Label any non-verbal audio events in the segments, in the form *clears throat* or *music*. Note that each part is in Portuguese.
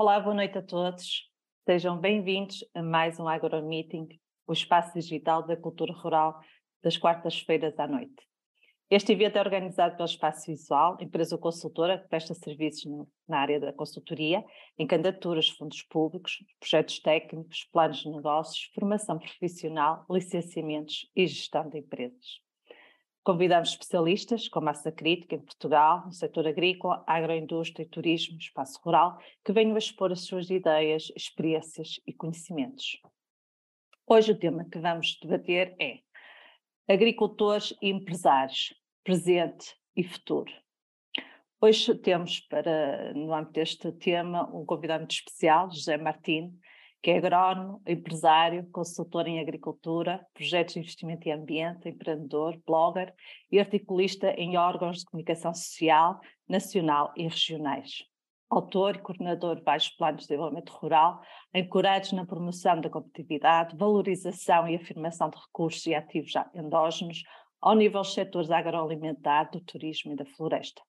Olá, boa noite a todos. Sejam bem-vindos a mais um Agro Meeting, o espaço digital da cultura rural das quartas-feiras à noite. Este evento é organizado pelo Espaço Visual, empresa consultora que presta serviços na área da consultoria, em candidaturas, fundos públicos, projetos técnicos, planos de negócios, formação profissional, licenciamentos e gestão de empresas. Convidamos especialistas, como a Massa Crítica em Portugal, no setor agrícola, agroindústria, turismo, espaço rural, que venham a expor as suas ideias, experiências e conhecimentos. Hoje o tema que vamos debater é agricultores e empresários, presente e futuro. Hoje temos para, no âmbito deste tema, um convidado muito especial, José Martins, que é agrónomo, empresário, consultor em agricultura, projetos de investimento em ambiente, empreendedor, blogger e articulista em órgãos de comunicação social, nacional e regionais. Autor e coordenador de vários planos de desenvolvimento rural, ancorados na promoção da competitividade, valorização e afirmação de recursos e ativos endógenos ao nível dos setores agroalimentar, do turismo e da floresta.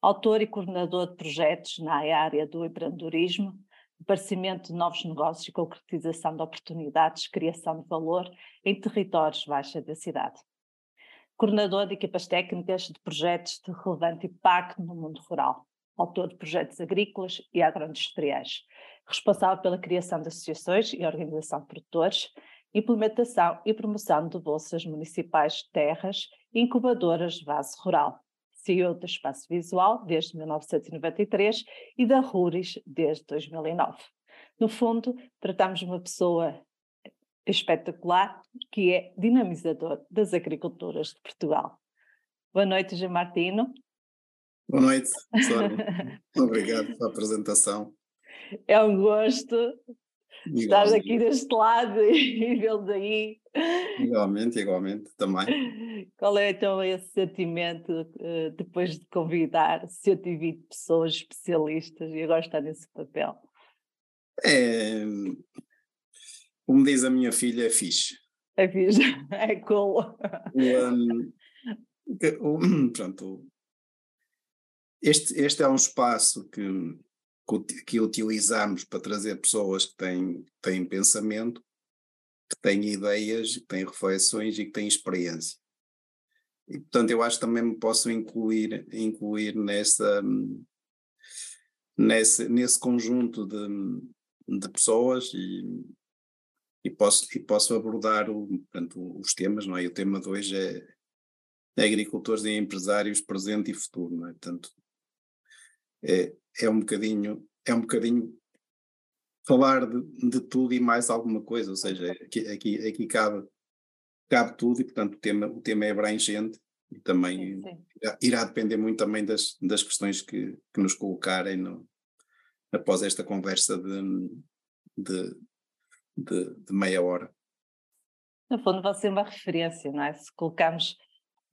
Autor e coordenador de projetos na área do empreendedorismo, aparecimento de novos negócios concretização de oportunidades, criação de valor em territórios baixa da cidade. Coordenador de equipas técnicas de projetos de relevante impacto no mundo rural. Autor de projetos agrícolas e agroindustriais. Responsável pela criação de associações e organização de produtores, implementação e promoção de bolsas municipais de terras e incubadoras de base rural CEO do Espaço Visual desde 1993 e da Ruris desde 2009. No fundo, tratamos de uma pessoa espetacular que é dinamizador das agriculturas de Portugal. Boa noite, Jean Martino. Boa noite, Sónia. *laughs* Obrigado pela apresentação. É um gosto estar aqui deste lado *laughs* e vê-lo daí. Igualmente, igualmente, também. Qual é então esse sentimento uh, depois de convidar 120 pessoas especialistas e agora está nesse papel? É, como diz a minha filha, é fixe. É fixe, *laughs* é cool. Um, um, *clears throat* pronto, este, este é um espaço que que utilizamos para trazer pessoas que têm, têm pensamento, que têm ideias, que têm reflexões e que têm experiência. E, portanto, eu acho que também me posso incluir, incluir nessa, nesse, nesse conjunto de, de pessoas e, e, posso, e posso abordar o, portanto, os temas, não é? O tema de hoje é, é agricultores e empresários presente e futuro, não é? Portanto, é, é um bocadinho, é um bocadinho falar de, de tudo e mais alguma coisa, ou seja, aqui, aqui, aqui cabe, cabe tudo e portanto o tema, o tema é abrangente e também sim, sim. Irá, irá, depender muito também das, das questões que, que nos colocarem no, após esta conversa de, de, de, de meia hora. No fundo, vai ser uma referência, não é? Se colocarmos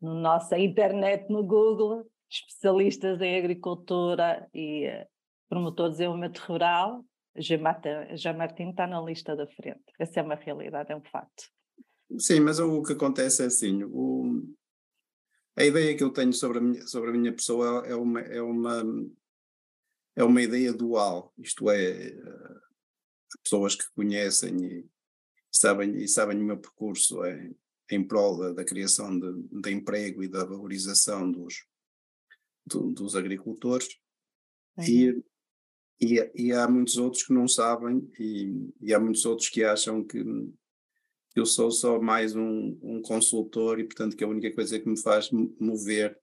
na nossa internet no Google, especialistas em agricultura e uh, promotor de desenvolvimento rural, Jean Martin está na lista da frente. Essa é uma realidade, é um facto. Sim, mas o que acontece é assim, o, a ideia que eu tenho sobre a minha, sobre a minha pessoa é uma, é, uma, é uma ideia dual, isto é, pessoas que conhecem e sabem, e sabem o meu percurso é, em prol da, da criação de, de emprego e da valorização dos, do, dos agricultores uhum. e, e, e, há muitos outros que não sabem e, e, há muitos outros que acham que eu sou só mais um, um, consultor e portanto que a única coisa que me faz mover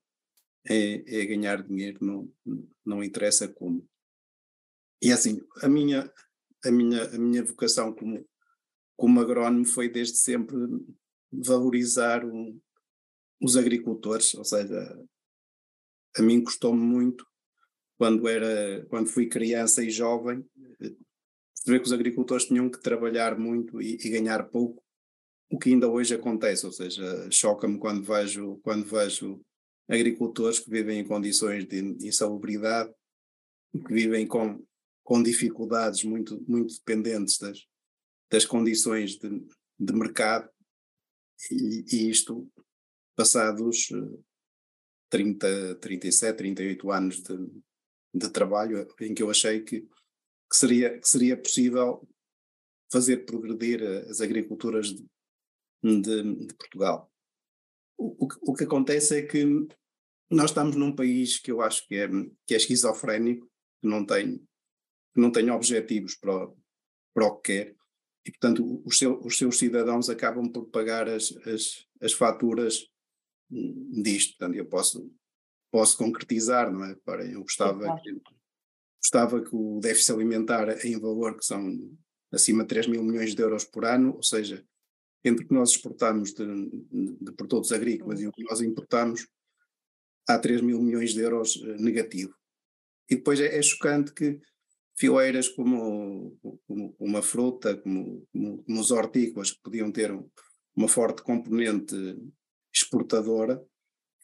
é, é ganhar dinheiro, não, não interessa como. E assim, a minha, a minha, a minha vocação como, como agrónomo foi desde sempre valorizar um, os agricultores, ou seja, a mim custou-me muito quando era quando fui criança e jovem ver que os agricultores tinham que trabalhar muito e, e ganhar pouco o que ainda hoje acontece. Ou seja choca-me quando vejo quando vejo agricultores que vivem em condições de insalubridade que vivem com com dificuldades muito muito dependentes das das condições de, de mercado e, e isto passados 30, 37, 38 anos de, de trabalho em que eu achei que que, seria, que seria possível fazer progredir as agriculturas de, de, de Portugal. O, o, o, que acontece é que nós estamos num país que eu acho que é, que é esquizofrénico, que não tem, que não tem objetivos para, para o que quer, e portanto os, seu, os seus cidadãos acabam por pagar as, as, as faturas disto. Portanto, eu posso, posso concretizar, não é? Para, eu gostava, que, gostava que o déficit alimentar em valor, que são acima de 3 mil milhões de euros por ano, ou seja, entre o que nós exportamos de, de, de produtos agrícolas e o que nós importamos, há 3 mil milhões de euros eh, negativo. E depois é, é chocante que fileiras como, como uma fruta, como, como, como, os hortícolas, que podiam ter uma forte componente exportadora,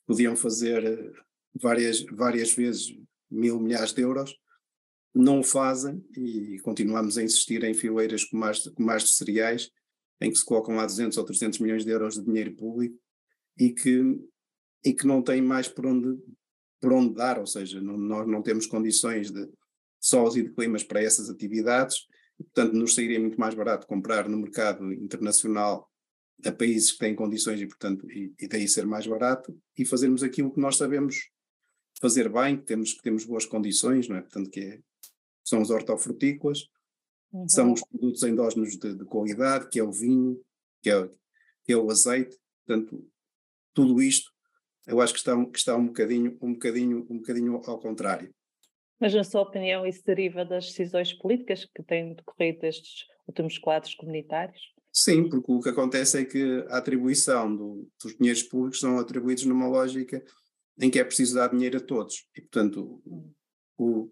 podiam fazer eh, várias, várias vezes mil milhares de euros, não o fazem e continuamos a insistir em fileiras como as, como as de cereais, em que se colocam lá 200 ou 300 milhões de euros de dinheiro público e que, e que não têm mais por onde, por onde dar, ou seja, não, nós não temos condições de solos e de climas para essas atividades, e, portanto nos sairia muito mais barato comprar no mercado internacional a países que têm condições e, portanto, e, e daí ser mais barato, e fazermos aquilo que nós sabemos fazer bem, que temos, que temos boas condições, não é? Portanto, que é, são os hortofrutícolas, uhum. são os produtos endógenos de, de, qualidade, que é o vinho, que é, que é o azeite, portanto, tudo isto eu acho que está, que está um, bocadinho, um, bocadinho, um bocadinho ao contrário. Mas, na sua opinião, isso deriva das decisões políticas que têm decorrido destes últimos quadros comunitários? Sim, porque o que acontece é que a atribuição do, dos dinheiros públicos são atribuídos numa lógica em que é preciso dar dinheiro a todos. E, portanto, o,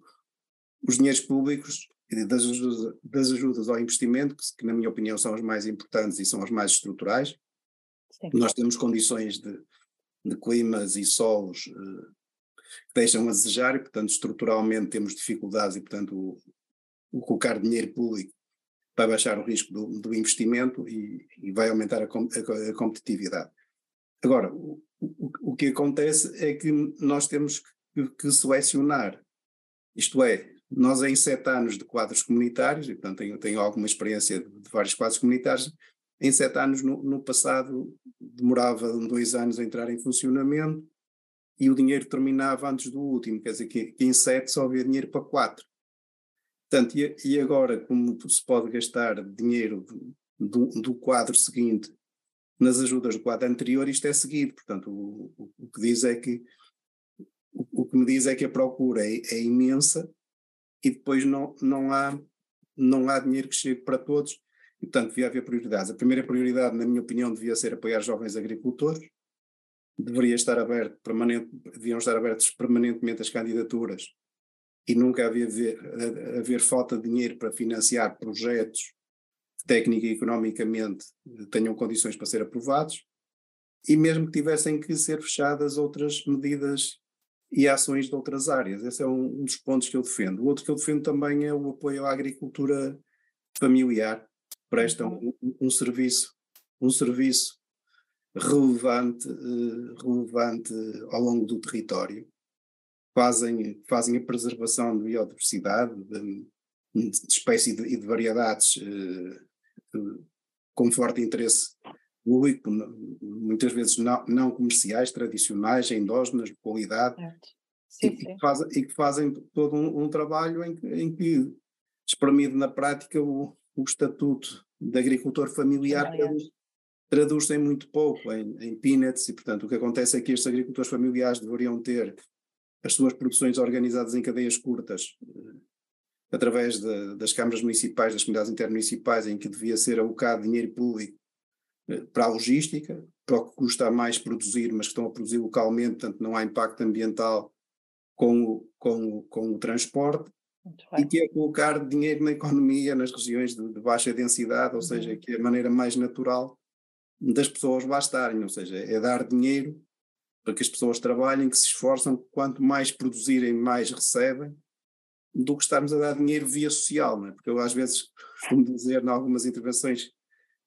os dinheiros públicos das ajudas, das ajudas ao investimento, que, que, na minha opinião são as mais importantes e são as mais estruturais, Sim. nós temos condições de, de climas e solos uh, que deixam a desejar e, portanto, estruturalmente temos dificuldades e, portanto, o, o colocar dinheiro público vai baixar o risco do, do investimento e, e, vai aumentar a, a, a competitividade. Agora, o, o, o, que acontece é que nós temos que, que, selecionar, isto é, nós em sete anos de quadros comunitários, e portanto tenho, tenho alguma experiência de, de vários quadros comunitários, em sete anos no, no passado demorava dois anos a entrar em funcionamento e o dinheiro terminava antes do último, quer dizer que, que em sete só havia dinheiro para quatro. Portanto, e, e agora, como se pode gastar dinheiro do, do quadro seguinte nas ajudas do quadro anterior, isto é seguido. Portanto, o, o, o que diz é que o, o, que me diz é que a procura é, é, imensa e depois não, não, há, não há dinheiro que chegue para todos. E, portanto, devia haver prioridades. A primeira prioridade, na minha opinião, devia ser apoiar jovens agricultores. Deveria estar aberto permanente, deviam estar abertas permanentemente as candidaturas e nunca havia haver, haver falta de dinheiro para financiar projetos técnica e economicamente tenham condições para ser aprovados, e mesmo que tivessem que ser fechadas outras medidas e ações de outras áreas. Esse é um, um dos pontos que eu defendo. O outro que eu defendo também é o apoio à agricultura familiar, prestam uhum. um, um serviço, um serviço relevante, uh, relevante ao longo do território fazem, fazem a preservação de biodiversidade, de, de espécies e de, de, variedades uh, com forte interesse público, muitas vezes não, não comerciais, tradicionais, endógenas, de qualidade, sim, e, sim. Que fazem, e, que fazem, todo um, um trabalho em, em, que, espremido na prática, o, o estatuto de agricultor familiar traduz-se em muito pouco, em, em peanuts, e portanto o que acontece é que estes agricultores familiares deveriam ter as suas produções organizadas em cadeias curtas, eh, através de, das câmaras municipais, das comunidades intermunicipais, em que devia ser alocado dinheiro público eh, para a logística, para o que custa mais produzir, mas que estão a produzir localmente, portanto não há impacto ambiental com o, com o, com o transporte, e que é colocar dinheiro na economia nas regiões de, de baixa densidade, ou uhum. seja, que é a maneira mais natural das pessoas lá estarem, ou seja, é dar dinheiro para que as pessoas trabalhem, que se esforçam, quanto mais produzirem, mais recebem, do que estarmos a dar dinheiro via social, não é? Porque eu às vezes costumo dizer, em algumas intervenções que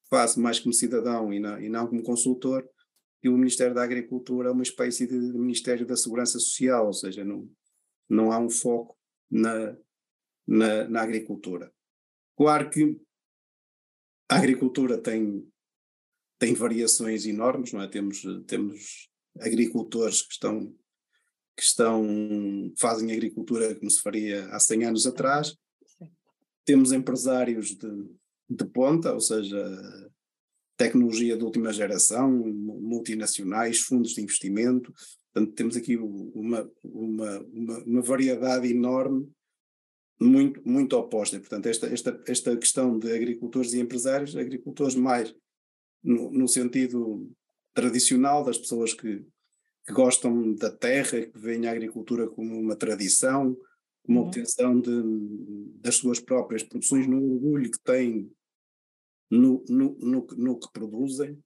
faço mais como cidadão e não, e não como consultor, que o Ministério da Agricultura é uma espécie de Ministério da Segurança Social, ou seja, não, não há um foco na, na, na agricultura. Claro que a agricultura tem, tem variações enormes, não é? Temos, temos agricultores que estão, que estão, fazem agricultura como se faria há 100 anos atrás, temos empresários de, de ponta, ou seja, tecnologia de última geração, multinacionais, fundos de investimento, portanto temos aqui uma, uma, uma, uma variedade enorme muito, muito oposta. Portanto, esta, esta, esta questão de agricultores e empresários, agricultores mais no, no sentido tradicional das pessoas que, que, gostam da terra, que veem a agricultura como uma tradição, como uhum. obtenção de, das suas próprias produções, no orgulho que têm no, no, no, no que produzem.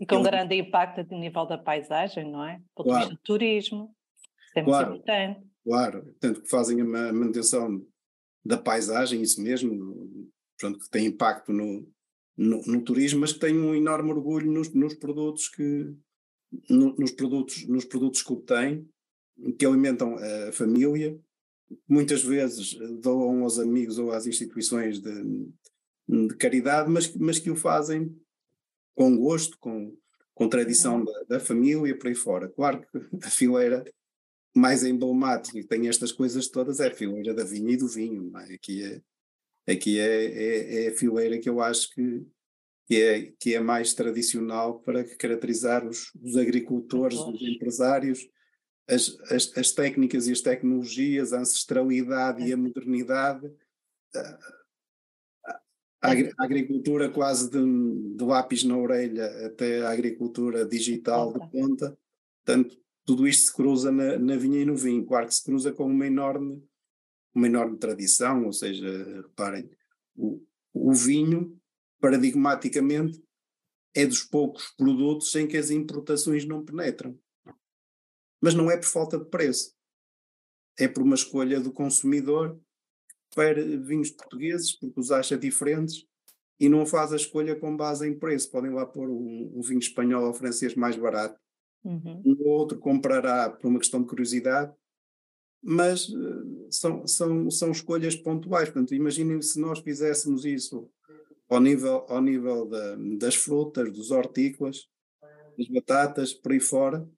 E com grande impacto a nível da paisagem, não é? Do claro. do turismo, isso é claro. importante. Claro, tanto que fazem a manutenção da paisagem, isso mesmo, portanto, que tem impacto no, no, no, turismo, mas que tem um enorme orgulho nos, nos produtos que no, nos produtos nos produtos que obtém, que alimentam a família, muitas vezes doam aos amigos ou às instituições de, de caridade, mas, mas que o fazem com gosto, com, com tradição uhum. da, da, família, por aí fora. Claro que a fileira mais emblemática que tem estas coisas todas é a fileira da vinha e do vinho. É? Aqui, é, aqui é, é, é, a fileira que eu acho que, que, é, que é mais tradicional para caracterizar os, os agricultores, os empresários, as, as, as, técnicas e as tecnologias, a ancestralidade e a modernidade. A, a agricultura quase de, de, lápis na orelha até a agricultura digital de ponta. Portanto, tudo isto se cruza na, na vinha e no vinho. Claro que se cruza com uma enorme, uma enorme tradição, ou seja, reparem, o, o vinho, paradigmaticamente, é dos poucos produtos em que as importações não penetram. Mas não é por falta de preço. É por uma escolha do consumidor para vinhos portugueses, porque os acha diferentes e não faz a escolha com base em preço. Podem lá pôr um, um vinho espanhol ou francês mais barato Uhum. Um outro comprará por uma questão de curiosidade, mas uh, são, são, são escolhas pontuais. Portanto, imaginem se nós fizéssemos isso ao nível, ao nível da, das frutas, dos hortícolas, das batatas, por aí fora.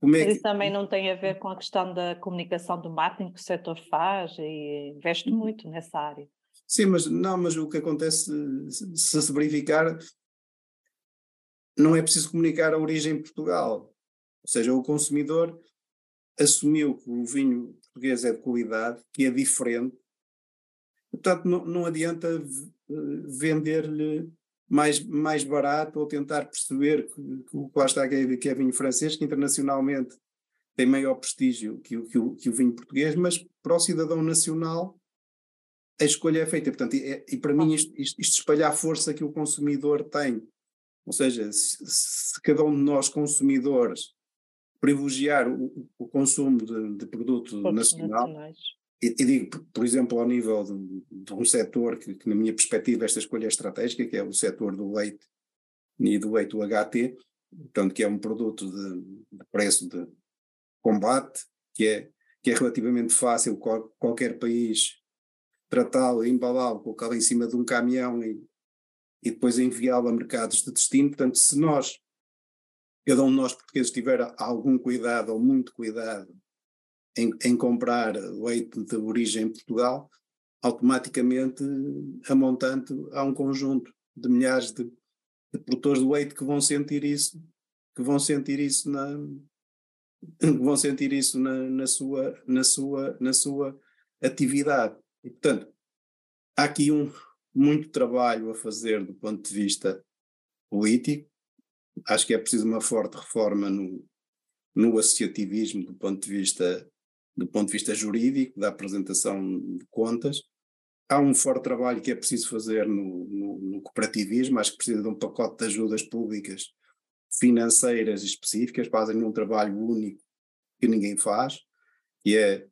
Como é que... Isso também não tem a ver com a questão da comunicação do marketing que o setor faz e investe uhum. muito nessa área. Sim, mas não, mas o que acontece, se se verificar, não é preciso comunicar a origem em Portugal. Ou seja, o consumidor assumiu que o vinho português é de qualidade, que é diferente. Portanto, não, não adianta vender-lhe mais, mais barato ou tentar perceber que, que o que lá está que é, que é vinho francês, que internacionalmente tem maior prestígio que o, que o, que o vinho português, mas para o cidadão nacional a escolha é feita. Portanto, e, é, e para mim isto, isto, isto espalha a força que o consumidor tem ou seja, se, se cada um de nós consumidores privilegiar o, o consumo de, de produto nacional, e, e, digo, por exemplo, ao nível de, de um setor que, que, na minha perspectiva, esta escolha é estratégica, que é o setor do leite e do leite UHT, portanto, que é um produto de, de preço de combate, que é, que é relativamente fácil qual, qualquer país tratá-lo, embalá-lo, colocá-lo em cima de um caminhão e e depois enviá-lo a mercados de destino. Portanto, se nós, cada um de nós portugueses, tiver algum cuidado ou muito cuidado em, em comprar leite de origem em Portugal, automaticamente a montante há um conjunto de milhares de, de produtores de leite que vão sentir isso, que vão sentir isso na vão sentir isso na, na sua na sua na sua atividade e portanto há aqui um muito trabalho a fazer do ponto de vista político. Acho que é preciso uma forte reforma no, no associativismo do ponto de vista do ponto de vista jurídico, da apresentação de contas. Há um forte trabalho que é preciso fazer no, no, no cooperativismo, acho que precisa de um pacote de ajudas públicas financeiras específicas, fazem um trabalho único que ninguém faz, que é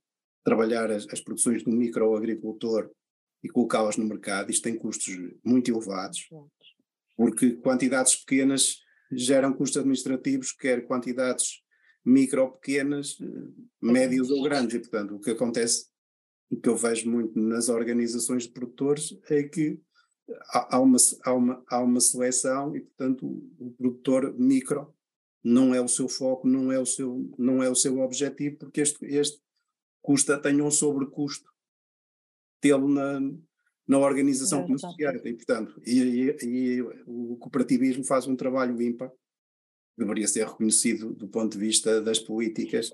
trabalhar as, as produções do microagricultor e colocá-las no mercado, isto tem custos muito elevados, porque quantidades pequenas geram custos administrativos, quer quantidades micro pequenas, médios ou grandes, e portanto o que acontece o que eu vejo muito nas organizações de produtores é que há, uma, há, uma, há uma seleção e, portanto, o, produtor micro não é o seu foco, não é o seu, não é o seu objetivo, porque este, este custa, tem um sobrecusto tê-lo na, na organização comercial. E, portanto, e, e, e, o cooperativismo faz um trabalho ímpar, deveria ser reconhecido do ponto de vista das políticas,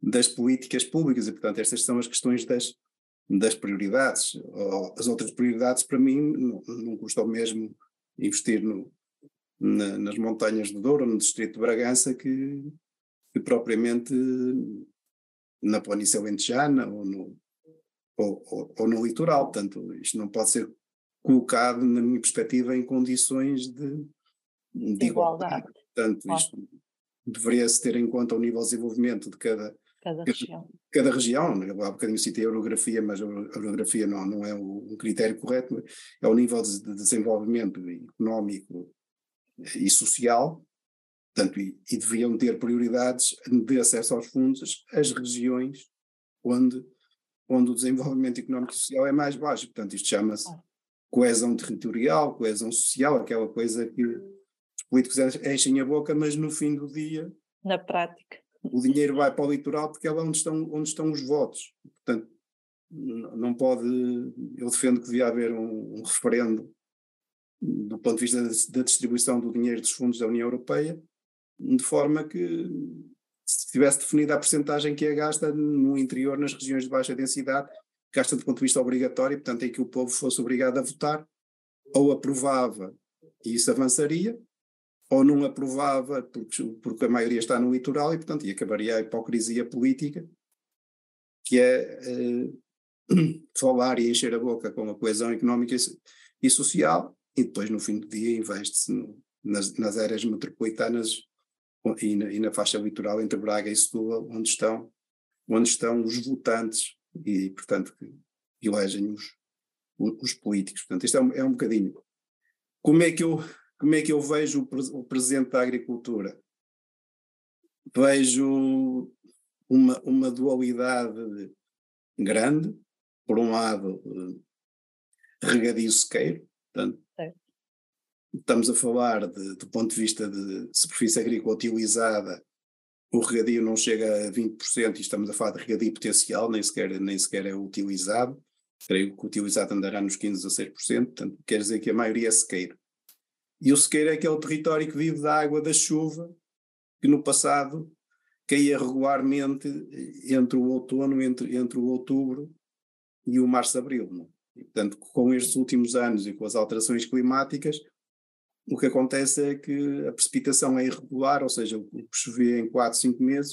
das políticas públicas, e portanto estas são as questões das, das prioridades. As outras prioridades, para mim, não, não custa o mesmo investir no, na, nas montanhas do Douro, no distrito de Bragança, que, que propriamente na planície alentejana ou no, ou, ou, ou, no litoral. Portanto, isto não pode ser colocado, na minha perspectiva, em condições de, de igualdade. Portanto, isto deveria-se ter em conta o nível de desenvolvimento de cada, cada região. Cada região, há bocadinho citei a orografia, mas a orografia não, não é um critério correto, é o nível de, de desenvolvimento económico e social, portanto, e, e deviam ter prioridades de acesso aos fundos as regiões onde onde o desenvolvimento económico e social é mais baixo. Portanto, isto chama-se coesão territorial, coesão social, aquela coisa que políticos enchem a boca, mas no fim do dia. Na prática. O dinheiro vai para o litoral porque é lá onde estão, onde estão os votos. Portanto, não pode. Eu defendo que devia haver um, um referendo do ponto de vista da distribuição do dinheiro dos fundos da União Europeia, de forma que se tivesse definida a percentagem que é gasta no interior, nas regiões de baixa densidade, gasta do ponto de vista obrigatório, portanto, em que o povo fosse obrigado a votar, ou aprovava e isso avançaria, ou não aprovava porque, porque a maioria está no litoral e, portanto, e acabaria a hipocrisia política, que é eh, *clears throat* falar e encher a boca com a coesão económica e, social, e depois, no fim do dia, investe-se nas, nas áreas metropolitanas e na, e na, faixa litoral entre Braga e Setúbal, onde estão, onde estão os votantes e, portanto, que elegem os, os políticos. Portanto, isto é um, é um bocadinho. Como é que eu, como é que eu vejo o, presente da agricultura? Vejo uma, uma dualidade grande, por um lado, regadio sequeiro, portanto, estamos a falar de, do ponto de vista de superfície agrícola utilizada, o regadio não chega a 20% e estamos a falar de regadio potencial, nem sequer, nem sequer é utilizado. Creio que utilizado andará nos 15% a 6%, portanto quer dizer que a maioria é sequeiro. E o sequeiro é aquele território que vive da água da chuva, que no passado caía regularmente entre o outono, entre, entre o outubro e o março-abril. É? E, portanto, com estes últimos anos e com as alterações climáticas, o que acontece é que a precipitação é irregular, ou seja, o que chove em 4, 5 meses,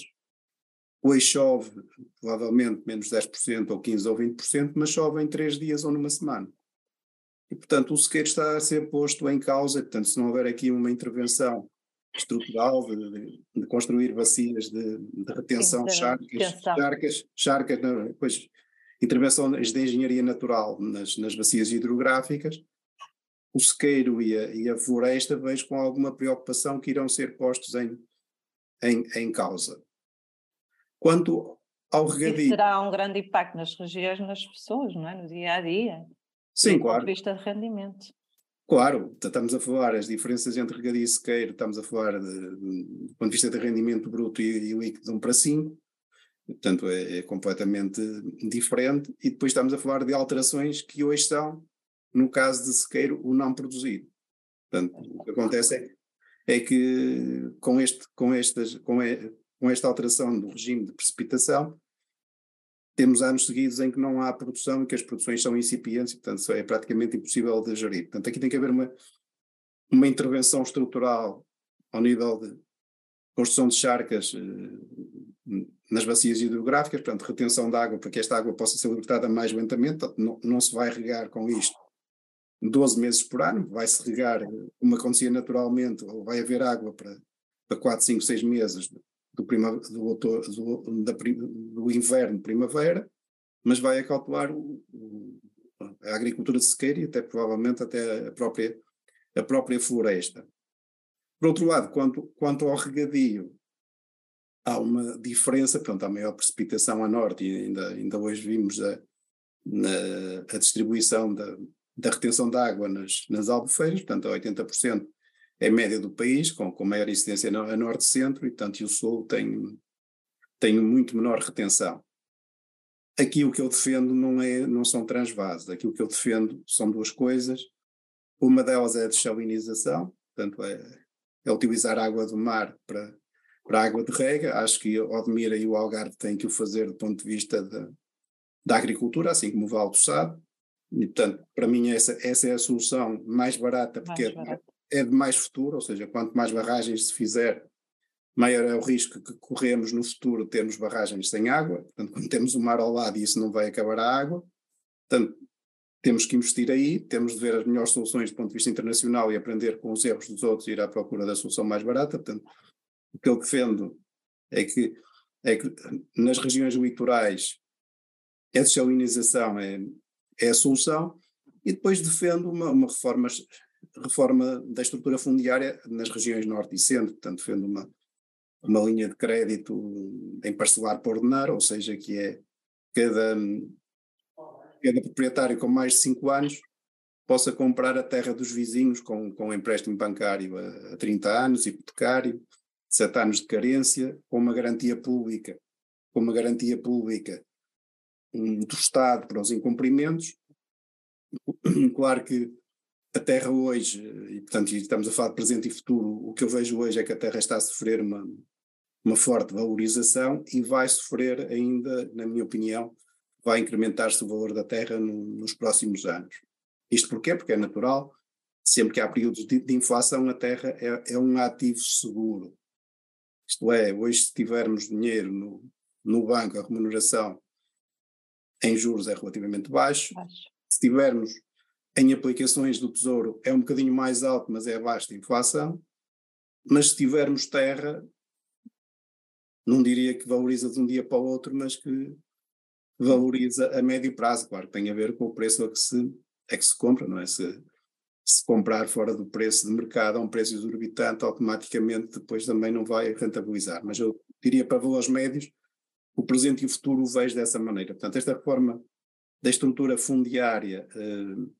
hoje chove provavelmente menos 10% ou 15% ou 20%, mas chove em 3 dias ou numa semana. E, portanto, o sequeiro está a ser posto em causa, portanto, se não houver aqui uma intervenção estrutural de, de, construir bacias de, de retenção de charcas, charcas, charcas, depois intervenções de engenharia natural nas, nas bacias hidrográficas, o sequeiro e a, e a, floresta, vejo com alguma preocupação que irão ser postos em, em, em causa. Quanto ao regadio. Isso terá um grande impacto nas regiões, nas pessoas, não é? No dia a dia. Sim, do claro. Do ponto de vista de rendimento. Claro, estamos a falar as diferenças entre regadio e sequeiro, estamos a falar de, de, do ponto de vista de rendimento bruto e, e líquido de 1 para 5, portanto é, é, completamente diferente, e depois estamos a falar de alterações que hoje são no caso de sequeiro, o não produzido. Portanto, o que acontece é, é que com, este, com, estas, com, e, com esta alteração do regime de precipitação, temos anos seguidos em que não há produção e que as produções são incipientes e, portanto, é praticamente impossível de gerir. Portanto, aqui tem que haver uma, uma intervenção estrutural ao nível de construção de charcas eh, nas bacias hidrográficas, portanto, retenção de água para que esta água possa ser libertada mais lentamente, não, não se vai regar com isto 12 meses por ano, vai-se regar como acontecia naturalmente, ou vai haver água para, para 4, 5, 6 meses do, prima, do, outono, do, da, do inverno, primavera, mas vai acautelar a agricultura de e até provavelmente até a própria, a própria floresta. Por outro lado, quanto, quanto ao regadio, há uma diferença, portanto, há maior precipitação a norte, e ainda, ainda hoje vimos a, na a distribuição da, da retenção de água nas, nas albufeiras, portanto, a 80% é média do país, com, com maior incidência no, a norte-centro, e portanto, o sul tem, tem muito menor retenção. Aqui o que eu defendo não, é, não são transvasos, aqui o que eu defendo são duas coisas. Uma delas é a desalinização, portanto, é, é utilizar água do mar para, para a água de rega. Acho que Odmira e o Algarve têm que o fazer do ponto de vista da, da agricultura, assim como o Val do Sado. E, portanto, para mim essa, essa é a solução mais barata, porque mais é barata. É, de mais futuro, ou seja, quanto mais barragens se fizer, maior é o risco que corremos no futuro termos barragens sem água. Portanto, quando temos o mar ao lado, isso não vai acabar a água. Portanto, temos que investir aí, temos de ver as melhores soluções do ponto de vista internacional e aprender com os erros dos outros e ir à procura da solução mais barata. Portanto, o que eu defendo é que, é que nas regiões litorais a desalinização é, é a solução e depois defendo uma, uma reforma, reforma da estrutura fundiária nas regiões norte e centro, portanto defendo uma, uma linha de crédito em parcelar por ordenar, ou seja, que é cada, cada proprietário com mais de 5 anos possa comprar a terra dos vizinhos com, com empréstimo bancário a, a 30 anos, hipotecário, 7 anos de carência, com uma garantia pública, com uma garantia pública um, do Estado para os incumprimentos. Claro que a Terra hoje, e portanto estamos a falar de presente e futuro, o que eu vejo hoje é que a Terra está a sofrer uma, uma forte valorização e vai sofrer ainda, na minha opinião, vai incrementar-se o valor da terra no, nos próximos anos. Isto porquê? Porque é natural, sempre que há períodos de, de inflação, a terra é, é, um ativo seguro. Isto é, hoje se tivermos dinheiro no, no banco, a remuneração em juros é relativamente baixo. baixo. Se tivermos em aplicações do Tesouro é um bocadinho mais alto, mas é abaixo da inflação. Mas se tivermos terra, não diria que valoriza de um dia para o outro, mas que valoriza a médio prazo. Claro que tem a ver com o preço a que se, a que se compra, não é? Se, se comprar fora do preço de mercado a um preço exorbitante, automaticamente depois também não vai rentabilizar. Mas eu diria para valores médios, o presente e o futuro o vejo dessa maneira. Portanto, esta reforma da estrutura fundiária uh,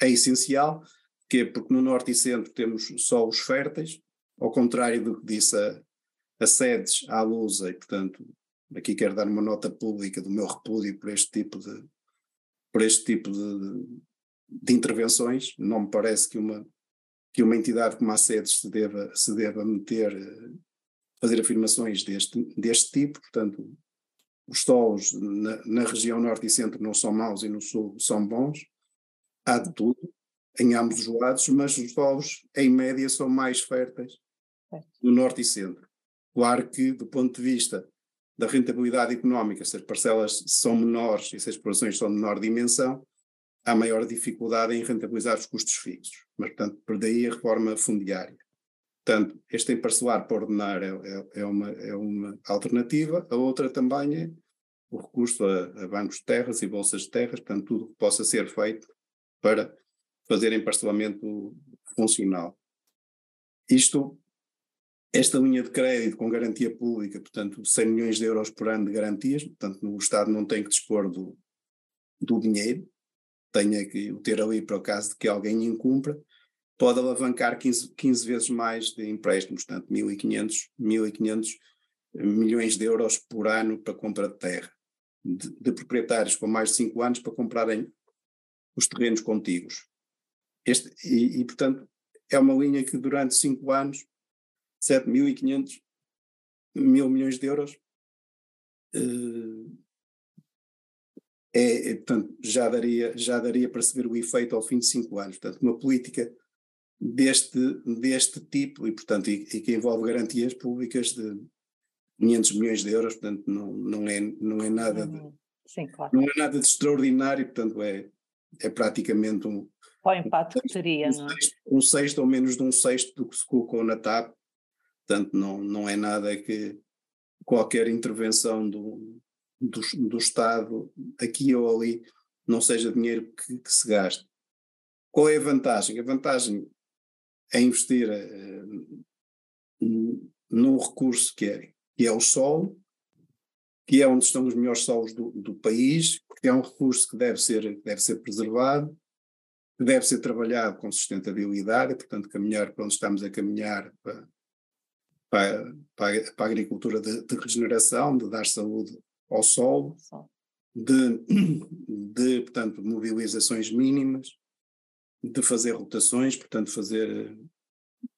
é essencial, que é porque no norte e centro temos só os férteis, ao contrário do que disse a, a SEDES à Lusa, e portanto aqui quero dar uma nota pública do meu repúdio por este tipo de, por este tipo de, de intervenções. Não me parece que uma, que uma entidade como a SEDES se deva, se deva meter, eh, fazer afirmações deste, deste tipo, portanto os solos na, na, região norte e centro não são maus e no sul são bons, há de tudo, em ambos os lados, mas os solos, em média, são mais férteis no norte e centro. Claro que, do ponto de vista da rentabilidade económica, se as parcelas são menores e se as explorações são de menor dimensão, há maior dificuldade em rentabilizar os custos fixos. Mas, portanto, por daí a reforma fundiária. Portanto, este emparcelar para ordenar é, é, é, uma, é uma alternativa. A outra também é o recurso a, a, bancos de terras e bolsas de terras, portanto, tudo que possa ser feito para fazer emparcelamento funcional. Isto, esta linha de crédito com garantia pública, portanto, 100 milhões de euros por ano de garantias, portanto, o Estado não tem que dispor do, do dinheiro, tem é que o ter ali para o caso de que alguém incumpra, pode alavancar 15, 15 vezes mais de empréstimos, portanto 1.500, 1.500 milhões de euros por ano para compra de terra, de, de, proprietários com mais de 5 anos para comprarem os terrenos contíguos. Este, e, e, portanto, é uma linha que durante 5 anos, 7.500 mil milhões de euros, eh, é, é, portanto, já daria, já daria para se ver o efeito ao fim de 5 anos. Portanto, uma política deste, deste tipo e, portanto, e, e, que envolve garantias públicas de 500 milhões de euros, portanto, não, não, é, não é nada de, uhum. Sim, claro. não é nada de extraordinário, portanto, é, é praticamente um. Qual impacto que teria, um, sexto, um sexto ou menos de um sexto do que se colocou na TAP, portanto, não, não é nada que qualquer intervenção do, do, do Estado, aqui ou ali, não seja dinheiro que, que se gaste. Qual é a vantagem? A vantagem a investir uh, num recurso que é, que é o solo, que é onde estão os melhores solos do, do país, que é um recurso que deve ser, deve ser preservado, que deve ser trabalhado com sustentabilidade, portanto, caminhar para onde estamos a caminhar para, para, para, para a agricultura de, de, regeneração, de dar saúde ao solo, de, *coughs* de, portanto, mobilizações mínimas, de fazer rotações, portanto, fazer,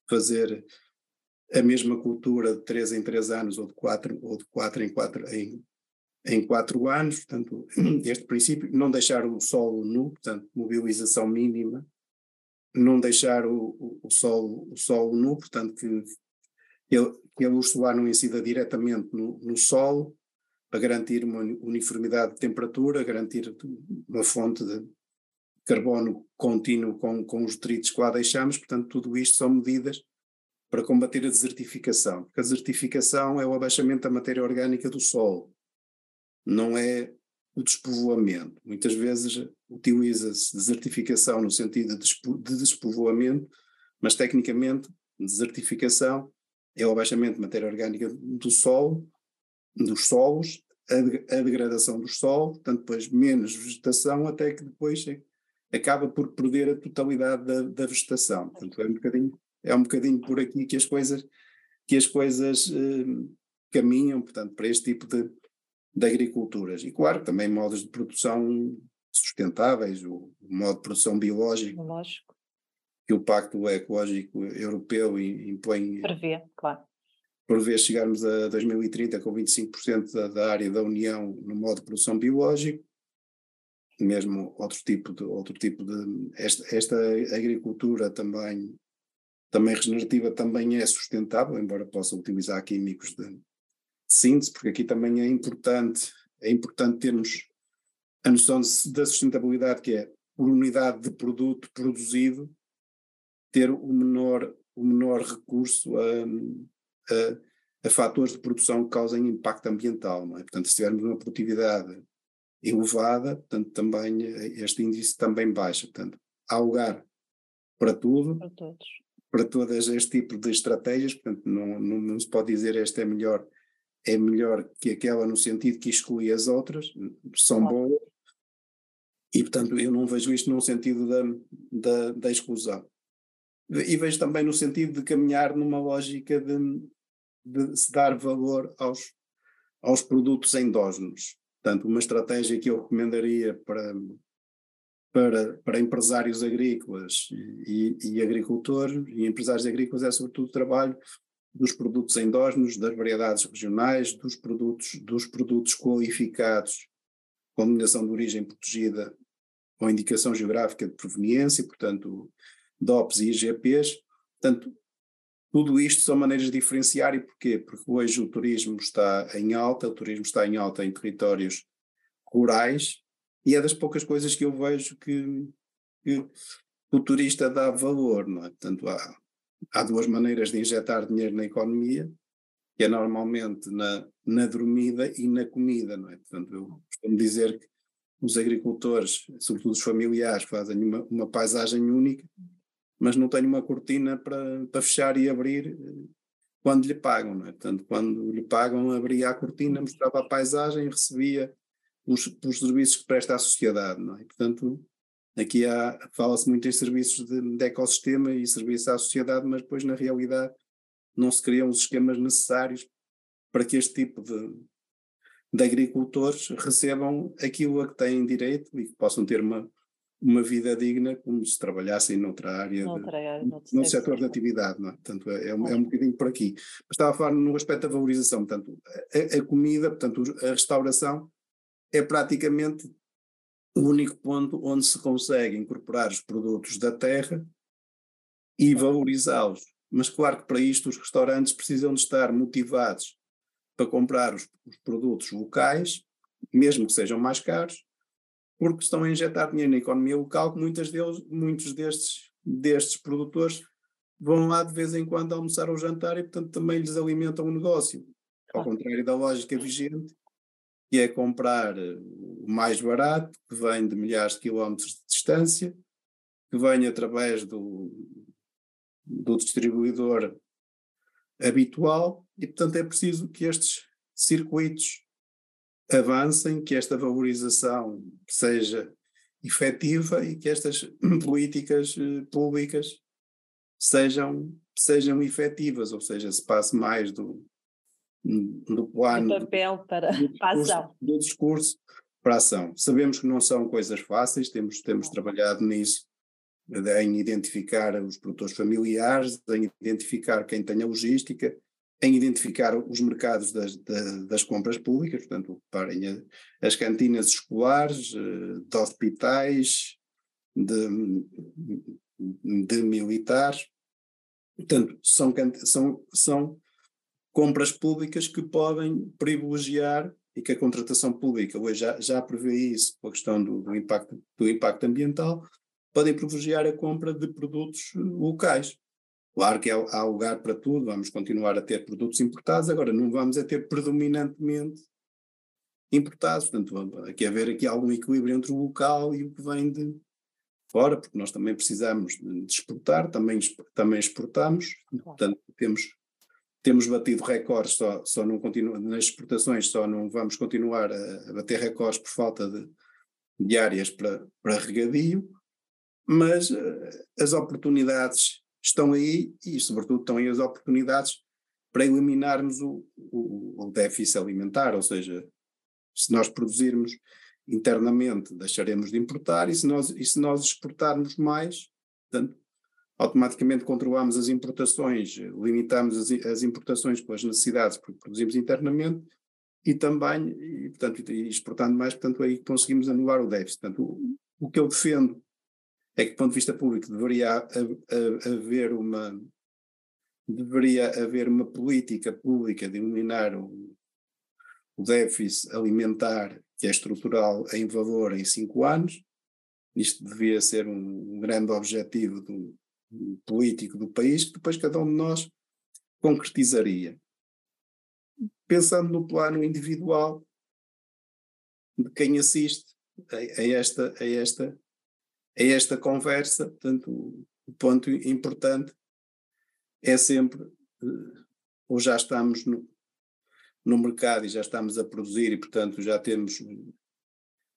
fazer a mesma cultura de três em três anos ou de quatro, ou de quatro em quatro em, em quatro anos, portanto, *clears throat* este princípio, não deixar o solo nu, portanto, mobilização mínima, não deixar o, o, solo, o solo nu, portanto, que, ele, que a luz solar não incida diretamente no, no solo, para garantir uma uniformidade de temperatura, garantir uma fonte de carbono contínuo com, com os detritos que lá deixamos, portanto, tudo isto são medidas para combater a desertificação, porque a desertificação é o abaixamento da matéria orgânica do solo, não é o despovoamento. Muitas vezes utiliza-se desertificação no sentido de despovoamento, mas tecnicamente desertificação é o abaixamento de matéria orgânica do solo, dos solos, a, degradação dos solos, portanto depois menos vegetação, até que depois acaba por perder a totalidade da, da vegetação. Portanto é um bocadinho é um bocadinho por aqui que as coisas, que as coisas eh, caminham, portanto, para este tipo de, de agriculturas. E, claro, também modos de produção sustentáveis, o, o modo de produção biológico. Lógico. Que o Pacto Ecológico Europeu impõe. Prevê, claro. Por vez chegarmos a 2030 com 25% da, da área da União no modo de produção biológico, mesmo outro tipo de outro tipo de esta, esta agricultura também também regenerativa também é sustentável, embora possa utilizar químicos de síntese, porque aqui também é importante, é importante termos a noção de, da sustentabilidade, que é por unidade de produto produzido, ter o menor, o menor recurso a, a, a fatores de produção que causem impacto ambiental. É? Portanto, se tivermos uma produtividade elevada, portanto, também este índice também baixa. Portanto, há lugar para tudo. Para todos para todas este tipo de estratégias, portanto não, não, não, se pode dizer esta é melhor, é melhor que aquela no sentido que exclui as outras, são boas, e portanto eu não vejo isto num sentido da, da, da exclusão. E vejo também no sentido de caminhar numa lógica de, de se dar valor aos, aos produtos endógenos. Portanto, uma estratégia que eu recomendaria para, para, para empresários agrícolas e, e, agricultores, e empresários agrícolas é sobretudo o trabalho dos produtos endógenos, das variedades regionais, dos produtos, dos produtos qualificados com denominação de origem protegida com indicação geográfica de proveniência, portanto, DOPs e IGPs. Portanto, tudo isto são maneiras de diferenciar e porquê? Porque hoje o turismo está em alta, o turismo está em alta em territórios rurais, e é das poucas coisas que eu vejo que, que o turista dá valor, não é? Portanto, há, há duas maneiras de injetar dinheiro na economia, que é normalmente na, na dormida e na comida, não é? Portanto, eu costumo dizer que os agricultores, sobretudo os familiares, fazem uma, uma paisagem única, mas não têm uma cortina para, para fechar e abrir eh, quando lhe pagam, não é? Portanto, quando lhe pagam, abria a cortina, mostrava a paisagem, recebia pelos, pelos serviços que presta à sociedade, não é? Portanto, aqui há, fala-se muito em serviços de, de ecossistema e serviços à sociedade, mas depois na realidade não se criam os esquemas necessários para que este tipo de, de agricultores recebam aquilo a que têm direito e que possam ter uma, uma vida digna como se trabalhassem noutra área, noutra de, área no setor de atividade, não é? Portanto, é, é, um, é um bocadinho por aqui. Mas estava a falar no aspecto da valorização, portanto, a, a comida, portanto, a restauração é praticamente o único ponto onde se consegue incorporar os produtos da terra e valorizá-los. Mas claro que para isto os restaurantes precisam de estar motivados para comprar os, os produtos locais, mesmo que sejam mais caros, porque estão a injetar dinheiro na economia local, que muitas deles, muitos destes, destes produtores vão lá de vez em quando almoçar ou jantar e, portanto, também lhes alimentam o negócio. Ao contrário da lógica vigente, que é comprar eh, o mais barato, que vem de milhares de quilómetros de distância, que vem através do, do distribuidor habitual, e portanto é preciso que estes circuitos avancem, que esta valorização seja efetiva e que estas *clears throat* políticas eh, públicas sejam, sejam efetivas, ou seja, se passe mais do, do plano. Do papel para, do *laughs* para a ação. Do discurso para a ação. Sabemos que não são coisas fáceis, temos, temos trabalhado nisso, em identificar os produtores familiares, em identificar quem tem a logística, em identificar os mercados das, das, das compras públicas, portanto, reparem, as cantinas escolares, eh, de hospitais, de, de militares, portanto, são, são, são compras públicas que podem privilegiar e que a contratação pública hoje já, já prevê isso, a questão do, do, impacto, do impacto ambiental, podem privilegiar a compra de produtos locais. Claro que há, lugar para tudo, vamos continuar a ter produtos importados, agora não vamos a ter predominantemente importados, portanto aqui haver aqui algum equilíbrio entre o local e o que vem de fora, porque nós também precisamos de exportar, também, também exportamos, portanto temos, temos batido recordes, só, só não continua, nas exportações só não vamos continuar a, a bater recordes por falta de, de áreas para, para regadio, mas uh, as oportunidades estão aí e, sobretudo, estão aí as oportunidades para eliminarmos o, o, o déficit alimentar, ou seja, se nós produzirmos internamente, deixaremos de importar e se nós, e se nós exportarmos mais, portanto, automaticamente controlamos as importações, limitamos as, as importações pelas necessidades porque produzimos internamente e também, e, portanto, e exportando mais, portanto, aí conseguimos anular o déficit. Portanto, o, o que eu defendo é que, do ponto de vista público, deveria haver uma deveria haver uma política pública de eliminar o, o déficit alimentar que é estrutural em valor em cinco anos. Isto devia ser um, um grande objetivo do político do país, que depois cada um de nós concretizaria. Pensando no plano individual de quem assiste a, a esta, a esta a esta conversa, portanto, o, o ponto importante é sempre, uh, ou já estamos no, no mercado e já estamos a produzir e, portanto, já temos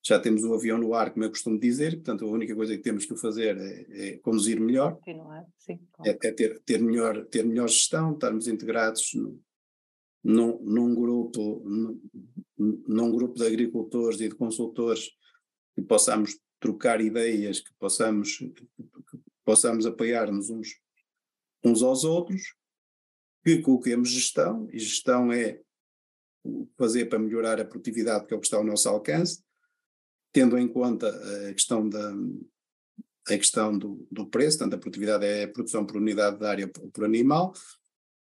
já temos o avião no ar, como eu costumo dizer, portanto a única coisa que temos que fazer é, é conduzir melhor, Continuar, sim, claro. é, é, ter, ter, melhor, ter melhor gestão, estarmos integrados no, num, num, grupo, num, num, grupo de agricultores e de consultores que possamos trocar ideias, que possamos, que possamos apoiar-nos uns, uns aos outros, que coloquemos gestão, e gestão é fazer para melhorar a produtividade, que é o que está ao nosso alcance, tendo em conta a questão da a questão do, do preço, tanto a produtividade é a produção por unidade de área por, por animal,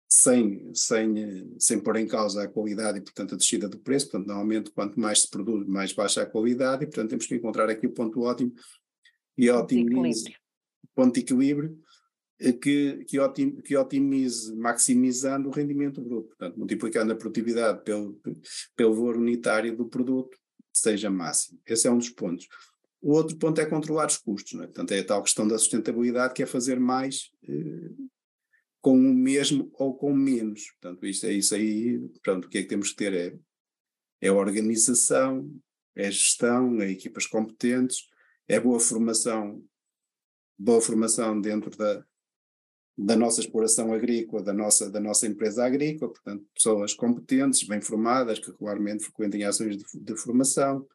sem, sem, sem pôr em causa a qualidade e, portanto, a descida do preço. Portanto, normalmente, quanto mais se produz, mais baixa a qualidade e, portanto, temos que encontrar aqui o ponto ótimo e otimize, ponto de equilíbrio eh, que, que, otim, que otimize, maximizando o rendimento bruto. Portanto, multiplicando a produtividade pelo, pelo valor unitário do produto, seja máximo. Esse é um dos pontos. O outro ponto é controlar os custos, não é? Portanto, é a tal questão da sustentabilidade, que é fazer mais eh, com o mesmo ou com menos. Portanto, isso é isso aí, pronto, o que é que temos que ter é, é organização, é gestão, é equipas competentes, é boa formação, boa formação dentro da, da nossa exploração agrícola, da nossa, da nossa empresa agrícola, portanto, pessoas competentes, bem formadas, que regularmente frequentem ações de, de formação,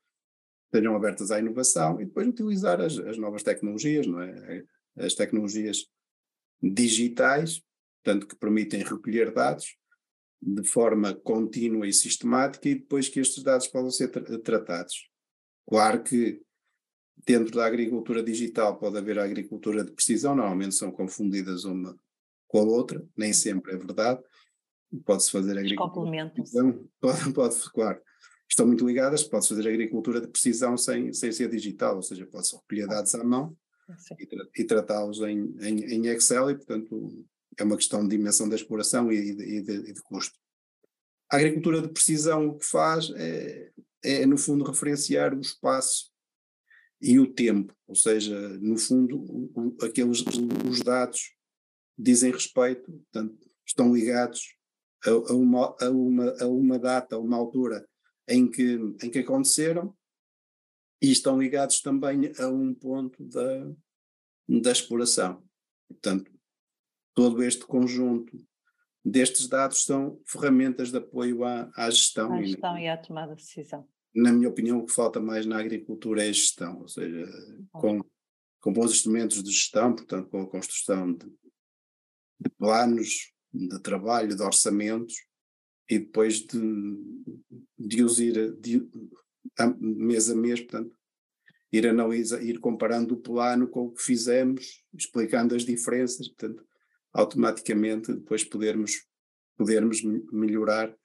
estejam abertas à inovação e depois utilizar as, as novas tecnologias, não é? As tecnologias digitais portanto, que permitem recolher dados de forma contínua e sistemática e depois que estes dados possam ser tra tratados. Claro que dentro da agricultura digital pode haver a agricultura de precisão, normalmente são confundidas uma com a outra, nem sempre é verdade. Pode-se fazer agricultura de precisão, *laughs* pode, pode, claro, estão muito ligadas, pode-se fazer agricultura de precisão sem, sem ser digital, ou seja, pode-se recolher dados à mão e, tra e tratá-los em, em, em Excel e, portanto, é uma questão de dimensão da exploração e de, e de, e de custo. A agricultura de precisão o que faz é, é, no fundo, referenciar o espaço e o tempo, ou seja, no fundo, o, o, aqueles os dados dizem respeito, portanto, estão ligados a, a, uma, a, uma, a uma data, a uma altura em que, em que aconteceram e estão ligados também a um ponto da, da exploração. Portanto, todo este conjunto destes dados são ferramentas de apoio à, à gestão. À gestão e, e à tomada de decisão. Na minha opinião, o que falta mais na agricultura é a gestão, ou seja, com, com bons instrumentos de gestão, portanto, com a construção de, de planos de trabalho, de orçamentos, e depois de, de os ir de, a, mês a mês, portanto, ir analisar, ir comparando o plano com o que fizemos, explicando as diferenças, portanto, automaticamente depois podermos, podermos melhorar.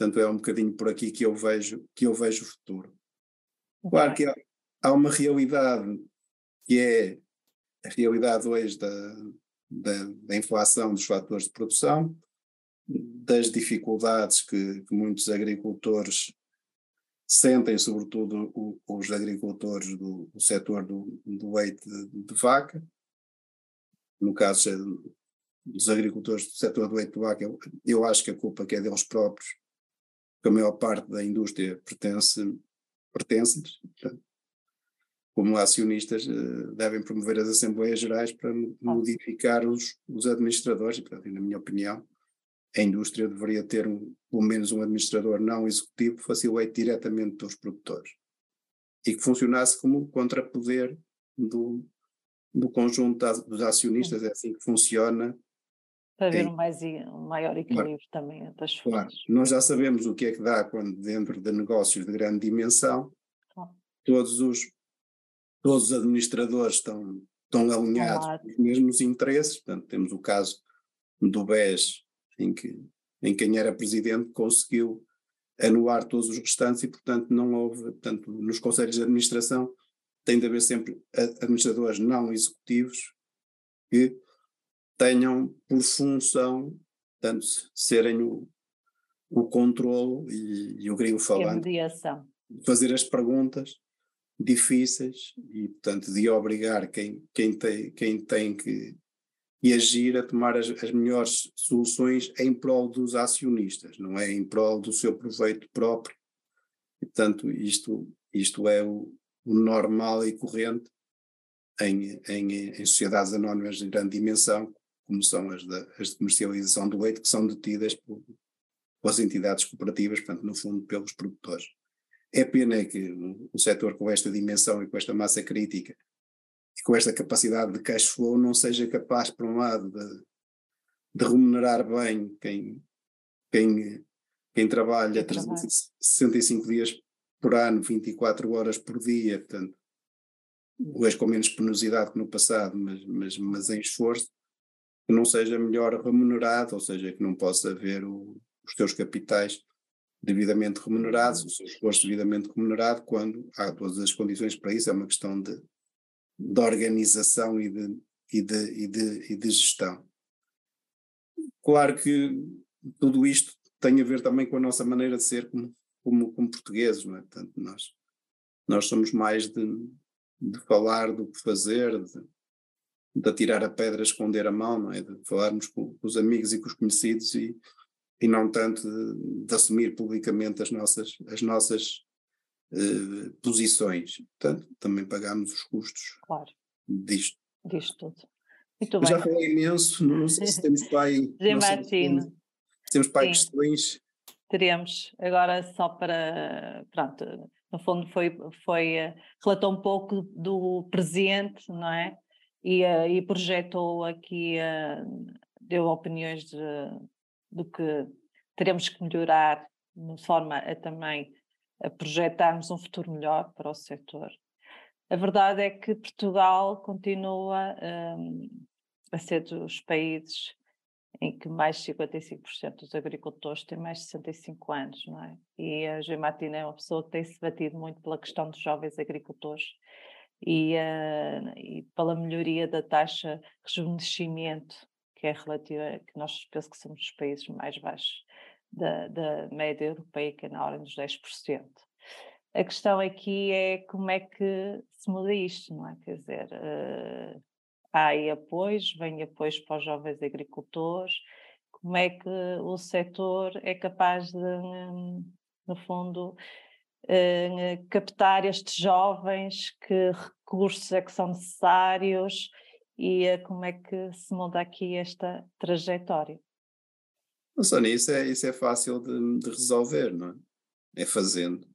Portanto, é um bocadinho por aqui que eu vejo, que eu vejo o futuro. Claro que há, há uma realidade que é a realidade hoje da, da, da inflação dos fatores de produção, das dificuldades que, que muitos agricultores sentem, sobretudo o, os agricultores do, do setor do, do leite de, de, vaca. No caso dos agricultores do setor do leite de vaca, eu, eu acho que a culpa é deles próprios, porque a maior parte da indústria pertence, pertence como acionistas, eh, devem promover as Assembleias Gerais para modificar os, os administradores, e, portanto, na minha opinião, a indústria deveria ter um, pelo menos um administrador não executivo que eleito diretamente dos produtores e que funcionasse como contrapoder do, do conjunto dos acionistas, é assim que funciona. Para haver um, mais, um maior equilíbrio claro, também das claro. Nós já sabemos o que é que dá quando dentro de negócios de grande dimensão, claro. todos os todos os administradores estão, estão alinhados claro. com os mesmos interesses, portanto temos o caso do BES em que em quem era presidente conseguiu anular todos os restantes e, portanto, não houve, portanto, nos conselhos de administração tem de haver sempre administradores não executivos que tenham por função, tanto serem o, o controlo e, e o gringo falante, fazer as perguntas difíceis e, portanto, de obrigar quem, quem, tem, quem tem que e agir a tomar as, as, melhores soluções em prol dos acionistas, não é? Em prol do seu proveito próprio. E, portanto, isto, isto é o, o normal e corrente em, em, em, sociedades anónimas de grande dimensão, como são as, da, as de comercialização do leite, que são detidas por, pelas entidades cooperativas, portanto, no fundo, pelos produtores. É pena que um, um setor com esta dimensão e com esta massa crítica e com esta capacidade de cash flow não seja capaz, por um lado, de, de remunerar bem quem, quem, quem trabalha 365 dias por ano, 24 horas por dia, portanto, hoje com menos penosidade que no passado, mas, mas, mas em esforço, que não seja melhor remunerado, ou seja, que não possa haver o, os teus capitais devidamente remunerados, o seu esforço devidamente remunerado, quando há todas as condições para isso, é uma questão de, de organização e de, e de, e de, e de gestão. Claro que tudo isto tem a ver também com a nossa maneira de ser como, como, como portugueses, não é? Portanto, nós, nós somos mais de, de falar do que fazer, de, de atirar a pedra, esconder a mão, não é? De falarmos com, com os amigos e com os conhecidos e, e não tanto de, de assumir publicamente as nossas, as nossas uh, posições. Portanto, também pagamos os custos claro. disto. Disto tudo. Muito Já falei imenso, não sei se temos aí. *laughs* imagino. Se temos para aí questões. Teremos. Agora só para, pronto, no fundo foi, foi, eh, relatou um pouco do presente, não é? E, uh, e projetou aqui, uh, deu opiniões de, do que teremos que melhorar de forma a também a projetarmos um futuro melhor para o setor. A verdade é que Portugal continua um, a ser dos países em que mais de 55% dos agricultores têm mais de 65 anos, não é? E a Joy Martina é uma pessoa que tem se batido muito pela questão dos jovens agricultores e, uh, e pela melhoria da taxa de rejuvenescimento, que é relativa, que nós penso que somos os países mais baixos da, da média europeia, que é na ordem dos 10%. A questão aqui é como é que se muda isto, não é? Quer dizer, uh, há aí apoios, vem apoios para os jovens agricultores, como é que o setor é capaz de, um, no fundo, uh, captar estes jovens, que recursos é que são necessários e uh, como é que se monta aqui esta trajetória? Sónia, isso é, isso é fácil de, de resolver, não é? É fazendo.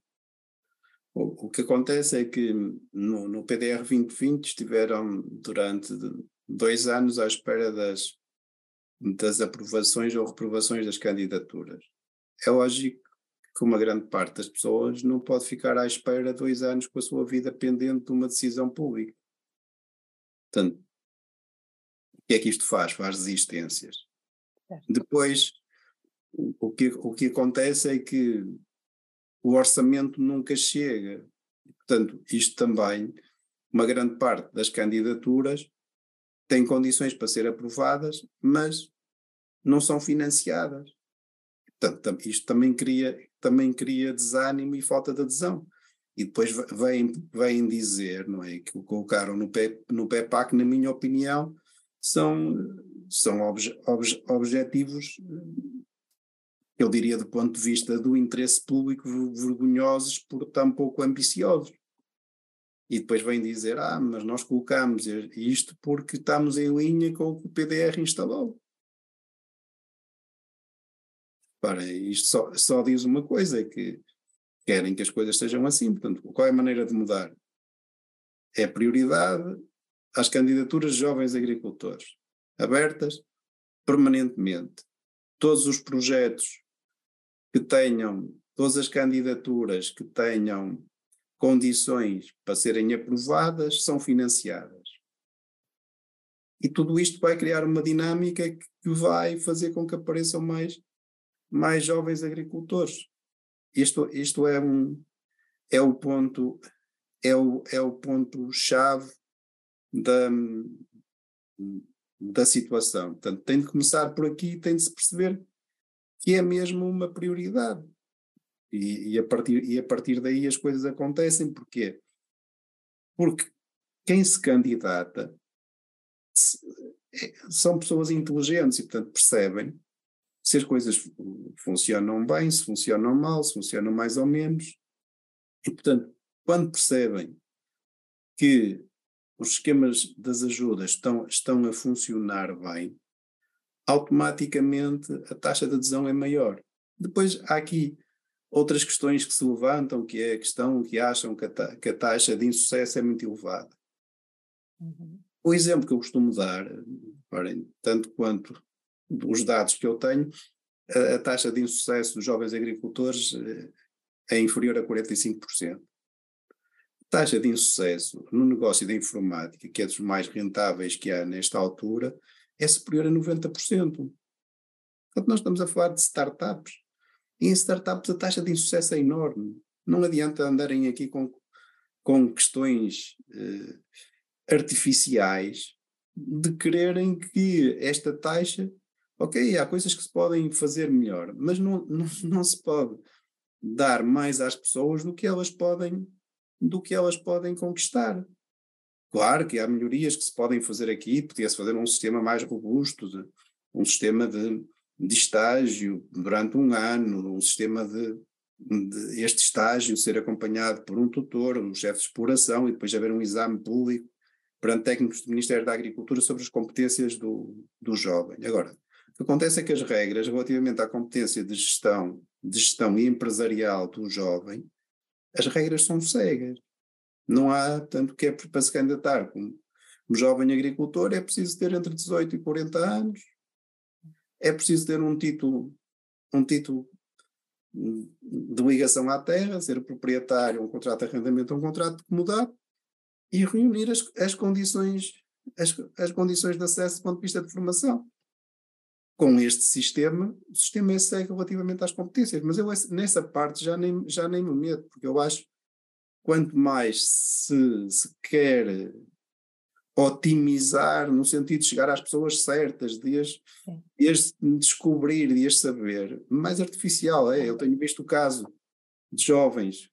O, o que acontece é que no, no PDR 2020 estiveram durante dois anos à espera das, das aprovações ou reprovações das candidaturas. É lógico que uma grande parte das pessoas não pode ficar à espera dois anos com a sua vida pendente de uma decisão pública. Portanto, o que é que isto faz? Faz resistências. Depois, o que, o que acontece é que o orçamento nunca chega. Portanto, isto também, uma grande parte das candidaturas têm condições para ser aprovadas, mas não são financiadas. Portanto, isto também cria, também cria desânimo e falta de adesão. E depois vêm, vêm dizer, não é, que o colocaram no, PEP, no PEPAC, na minha opinião, são, são obje, obje, objetivos, eu diria do ponto de vista do interesse público, vergonhosos por tão pouco ambiciosos. E depois vem dizer, ah, mas nós colocamos isto porque estamos em linha com o que o PDR instalou. Ora, isto só, só diz uma coisa, é que querem que as coisas sejam assim. Portanto, qual é a maneira de mudar? É prioridade às candidaturas de jovens agricultores, abertas permanentemente. Todos os projetos que tenham, todas as candidaturas que tenham condições para serem aprovadas são financiadas. E tudo isto vai criar uma dinâmica que vai fazer com que apareçam mais, mais jovens agricultores. Isto, isto é, um, é o ponto é o, é o ponto chave da, da situação. Portanto, tem de começar por aqui, tem de se perceber que é mesmo uma prioridade. E, e, a partir, e a partir daí as coisas acontecem. Porquê? Porque quem se candidata se, é, são pessoas inteligentes e, portanto, percebem se as coisas funcionam bem, se funcionam mal, se funcionam mais ou menos. E, portanto, quando percebem que os esquemas das ajudas estão, estão a funcionar bem, automaticamente a taxa de adesão é maior. Depois há aqui outras questões que se levantam, que é a questão que acham que a, ta que a taxa de insucesso é muito elevada. Uhum. O exemplo que eu costumo dar, porém, tanto quanto os dados que eu tenho, a, a taxa de insucesso dos jovens agricultores eh, é inferior a 45%. A taxa de insucesso no negócio da informática, que é dos mais rentáveis que há nesta altura, é superior a 90%. Portanto, nós estamos a falar de startups. E em startups a taxa de insucesso é enorme. Não adianta andarem aqui com, com questões eh, artificiais de quererem que esta taxa, ok, há coisas que se podem fazer melhor, mas não, *laughs* não, não se pode dar mais às pessoas do que elas podem do que elas podem conquistar. Claro que há melhorias que se podem fazer aqui, podia-se fazer um sistema mais robusto, de, um sistema de, de estágio durante um ano, um sistema de, de, este estágio ser acompanhado por um tutor, um chefe de exploração, e depois haver um exame público perante técnicos do Ministério da Agricultura sobre as competências do, do jovem. Agora, o que acontece é que as regras relativamente à competência de gestão, de gestão empresarial do jovem, as regras são cegas. Não há, tanto que é para se candidatar como, como jovem agricultor, é preciso ter entre 18 e 40 anos, é preciso ter um título, um título de ligação à terra, ser proprietário, um contrato de arrendamento, um contrato de comodado, e reunir as, as condições as, as condições de acesso do ponto de vista de formação. Com este sistema, o sistema é segue relativamente às competências, mas eu nessa parte já nem, já nem me meto, porque eu acho quanto mais se, se quer otimizar no sentido de chegar às pessoas certas, de as, de as descobrir, de as saber, mais artificial é. Eu tenho visto o caso de jovens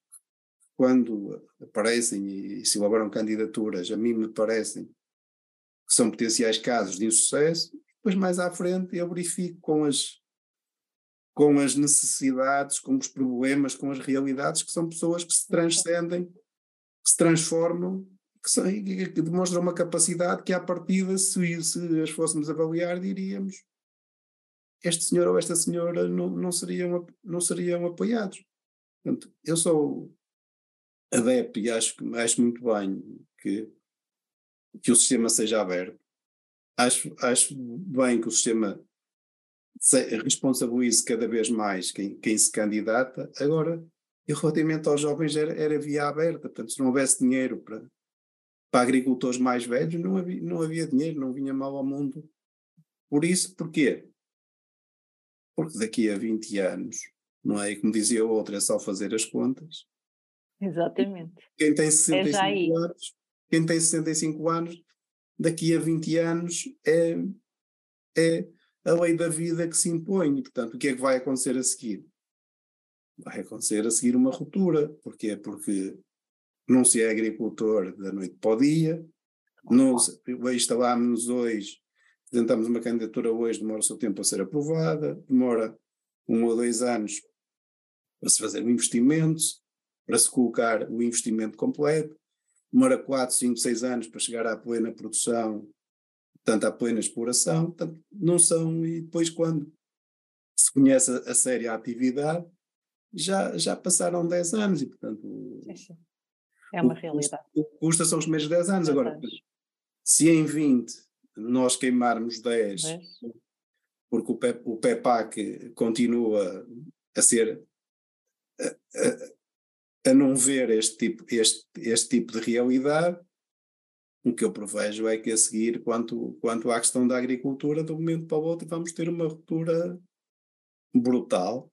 quando aparecem e se elaboram candidaturas, a mim me parecem que são potenciais casos de insucesso, depois mais à frente eu verifico com as com as necessidades, com os problemas, com as realidades, que são pessoas que se transcendem, que se transformam, que, são, que demonstram uma capacidade que, à partida, se, se as fôssemos avaliar, diríamos este senhor ou esta senhora não, não, seriam, não seriam apoiados. Portanto, eu sou adepto e acho, acho muito bem que, que o sistema seja aberto. Acho, acho bem que o sistema responsabilize cada vez mais quem, quem se candidata. Agora, e relativamente aos jovens, era, era via aberta. Portanto, se não houvesse dinheiro para, para agricultores mais velhos, não havia, não havia dinheiro, não vinha mal ao mundo. Por isso, porquê? Porque daqui a 20 anos, não é? E como dizia o outro, é só fazer as contas. Exatamente. Quem tem 65 é anos, quem tem 65 anos, daqui a 20 anos é, é a lei da vida que se impõe. E, portanto, o que é que vai acontecer a seguir? Vai acontecer a seguir uma ruptura. Porquê? Porque não se é agricultor da noite para o dia, não instalámos-nos hoje, tentamos uma candidatura hoje, demora o seu tempo a ser aprovada, demora um ou dois anos para se fazer o investimento, para se colocar o investimento completo, demora quatro, cinco, seis anos para chegar à plena produção portanto, há plena exploração, portanto, não são, e depois quando se conhece a, a série a atividade, já, já passaram 10 anos e, portanto... É uma o, realidade. O que custa são os primeiros 10 anos. 10 Agora, anos. se em 20 nós queimarmos 10, 10. porque o, PEP, o PEPAC continua a ser... A, a, a não ver este tipo, este, este tipo de realidade, o que eu prevejo é que a seguir, quanto, quanto à questão da agricultura, de um momento para o outro vamos ter uma ruptura brutal,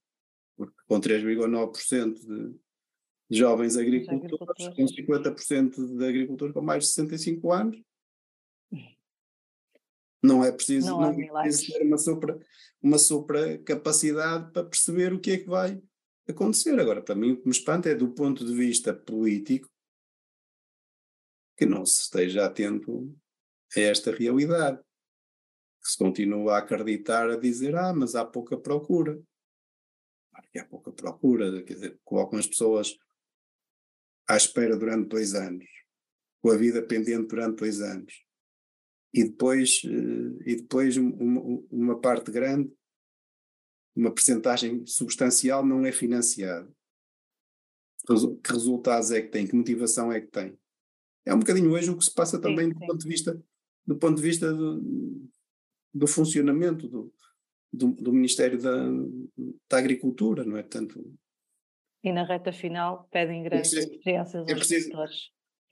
porque com 3,9% de, de jovens agricultores, com 50% de agricultores com mais de 65 anos, *laughs* não é preciso, não, não é preciso ter uma super, uma super capacidade para perceber o que é que vai acontecer. Agora, para mim, o que me espanta é do ponto de vista político, que não se esteja atento a esta realidade. Que se continua a acreditar, a dizer, ah, mas há pouca procura. Claro que há pouca procura, quer dizer, colocam as pessoas à espera durante dois anos, com a vida pendente durante dois anos. E depois, eh, e depois uma, uma parte grande, uma percentagem substancial não é financiada. Que resultados é que tem? Que motivação é que tem? é um bocadinho hoje o que se passa também sim, sim. do ponto de vista do ponto de vista do, do funcionamento do, do, do, Ministério da, da Agricultura, não é? Tanto e na reta final pedem é grandes experiências é preciso,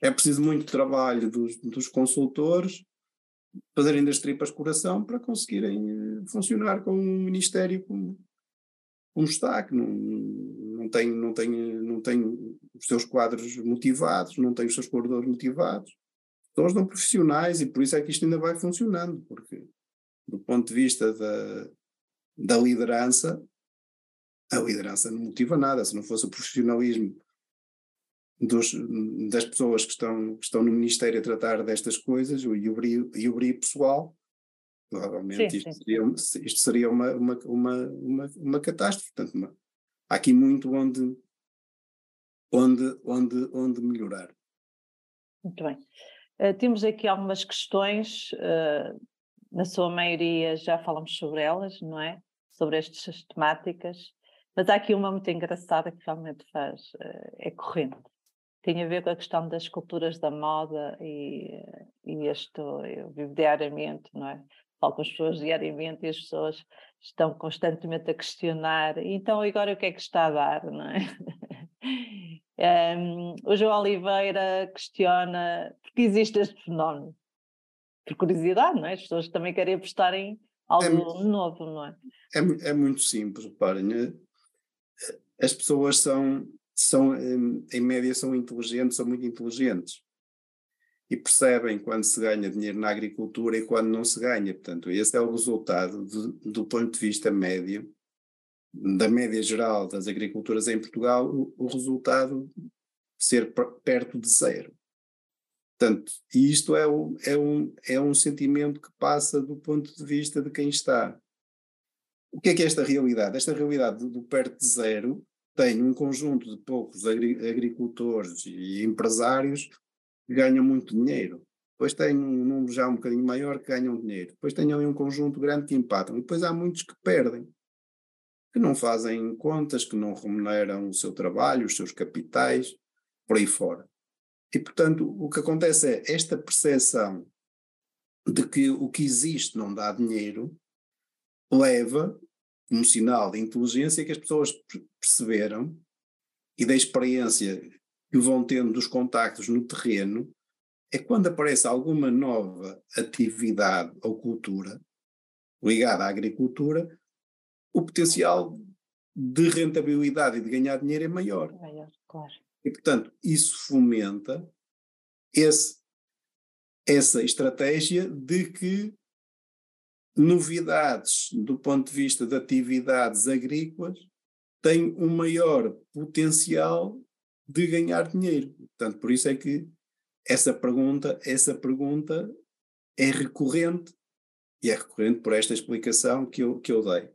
É preciso muito trabalho dos, dos consultores fazerem das tripas coração para conseguirem eh, funcionar com um Ministério como, como está, que não, não tem, não tem, não tem os seus quadros motivados, não tem os seus colaboradores motivados. Todos não profissionais e por isso é que isto ainda vai funcionando, porque do ponto de vista da, da liderança, a liderança não motiva nada. Se não fosse o profissionalismo dos, das pessoas que estão, que estão no Ministério a tratar destas coisas e o brilho, e o brilho pessoal, provavelmente sim, isto, sim. Seria, isto seria uma, uma, uma, uma, uma catástrofe. Portanto, uma, há aqui muito onde, onde, onde, onde melhorar. Muito bem. Uh, temos aqui algumas questões, uh, na sua maioria já falamos sobre elas, não é? Sobre estas temáticas, mas há aqui uma muito engraçada que realmente faz, uh, é corrente. Tem a ver com a questão das culturas da moda e, e este, eu vivo diariamente, não é? falo com as pessoas diariamente e as pessoas estão constantemente a questionar, então agora o que é que está a dar, não é? *laughs* um, o João Oliveira questiona porque existe este fenómeno. Por curiosidade, não é? As pessoas também querem apostar em algo é, novo, não é? é? É muito simples, reparem. Eh, as pessoas são, são, em média, são inteligentes, são muito inteligentes e percebem quando se ganha dinheiro na agricultura e quando não se ganha. Portanto, esse é o resultado de, do ponto de vista médio, da média geral das agriculturas em Portugal, o, o resultado ser perto de zero. Portanto, isto é um, é, um, é um sentimento que passa do ponto de vista de quem está o que é que é esta realidade? Esta realidade do perto de zero tem um conjunto de poucos agri agricultores e empresários que ganham muito dinheiro. Depois tem um número já um bocadinho maior que ganham dinheiro. Depois tem ali um conjunto grande que empatam. E depois há muitos que perdem, que não fazem contas, que não remuneram o seu trabalho, os seus capitais, por aí fora. E, portanto, o que acontece é esta percepção de que o que existe não dá dinheiro leva, como sinal de inteligência, que as pessoas perceberam e da experiência que vão tendo dos contactos no terreno, é quando aparece alguma nova atividade ou cultura ligada à agricultura, o potencial de rentabilidade e de ganhar dinheiro é maior. É maior, claro. E, portanto, isso fomenta esse, essa estratégia de que novidades do ponto de vista de atividades agrícolas têm um maior potencial de ganhar dinheiro. Portanto, por isso é que essa pergunta, essa pergunta é recorrente e é recorrente por esta explicação que eu, que eu dei.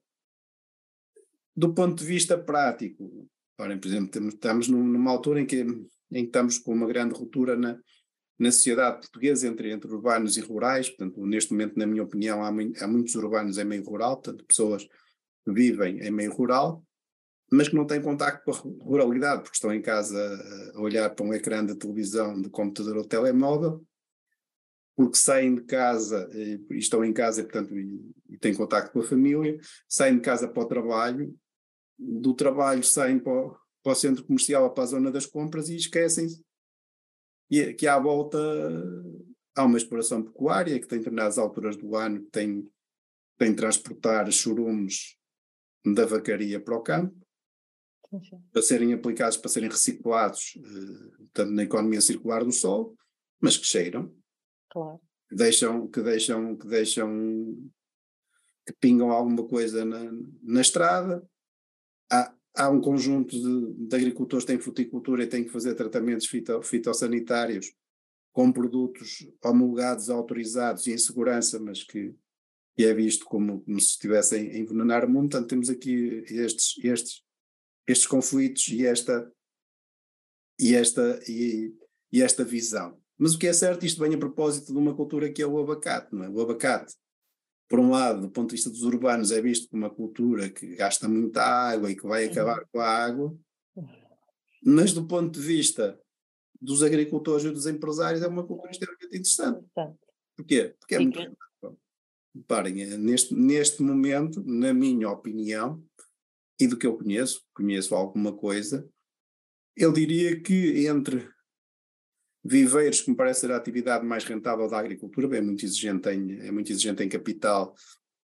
Do ponto de vista prático, Ora, por exemplo, estamos numa altura em que, em que estamos com uma grande ruptura na, na sociedade portuguesa entre, entre urbanos e rurais, portanto, neste momento, na minha opinião, há, há muitos urbanos em meio rural, portanto, pessoas que vivem em meio rural, mas que não têm contacto com a ruralidade, porque estão em casa a olhar para um ecrã de televisão, de computador ou telemóvel, porque saem de casa e estão em casa, portanto, e, e têm contacto com a família, saem de casa para o trabalho do trabalho saem para o, para o centro comercial ou para a zona das compras e esquecem-se que, que à volta há uma exploração pecuária que tem determinadas alturas do ano que tem, tem de transportar churumes da vacaria para o campo para serem aplicados, para serem reciclados eh, tanto na economia circular do solo, mas que cheiram. Claro. Que deixam, que deixam, que deixam, que pingam alguma coisa na, na estrada, há, há um conjunto de, de, agricultores que têm fruticultura e têm que fazer tratamentos fito, fitossanitários com produtos homologados, autorizados e em segurança, mas que, que é visto como, como se estivessem a envenenar o mundo. Portanto, temos aqui estes, estes, estes conflitos e esta, e, esta, e, e esta visão. Mas o que é certo, isto vem a propósito de uma cultura que é o abacate, não é? O abacate por um lado, do ponto de vista dos urbanos, é visto como uma cultura que gasta muita água e que vai acabar com a água, mas do ponto de vista dos agricultores e dos empresários, é uma cultura extremamente interessante. Porquê? Porque é muito. Reparem, é neste, neste momento, na minha opinião, e do que eu conheço, conheço alguma coisa, eu diria que entre Viveiros, que me parece ser a atividade mais rentável da agricultura, é muito exigente em, é muito exigente em capital,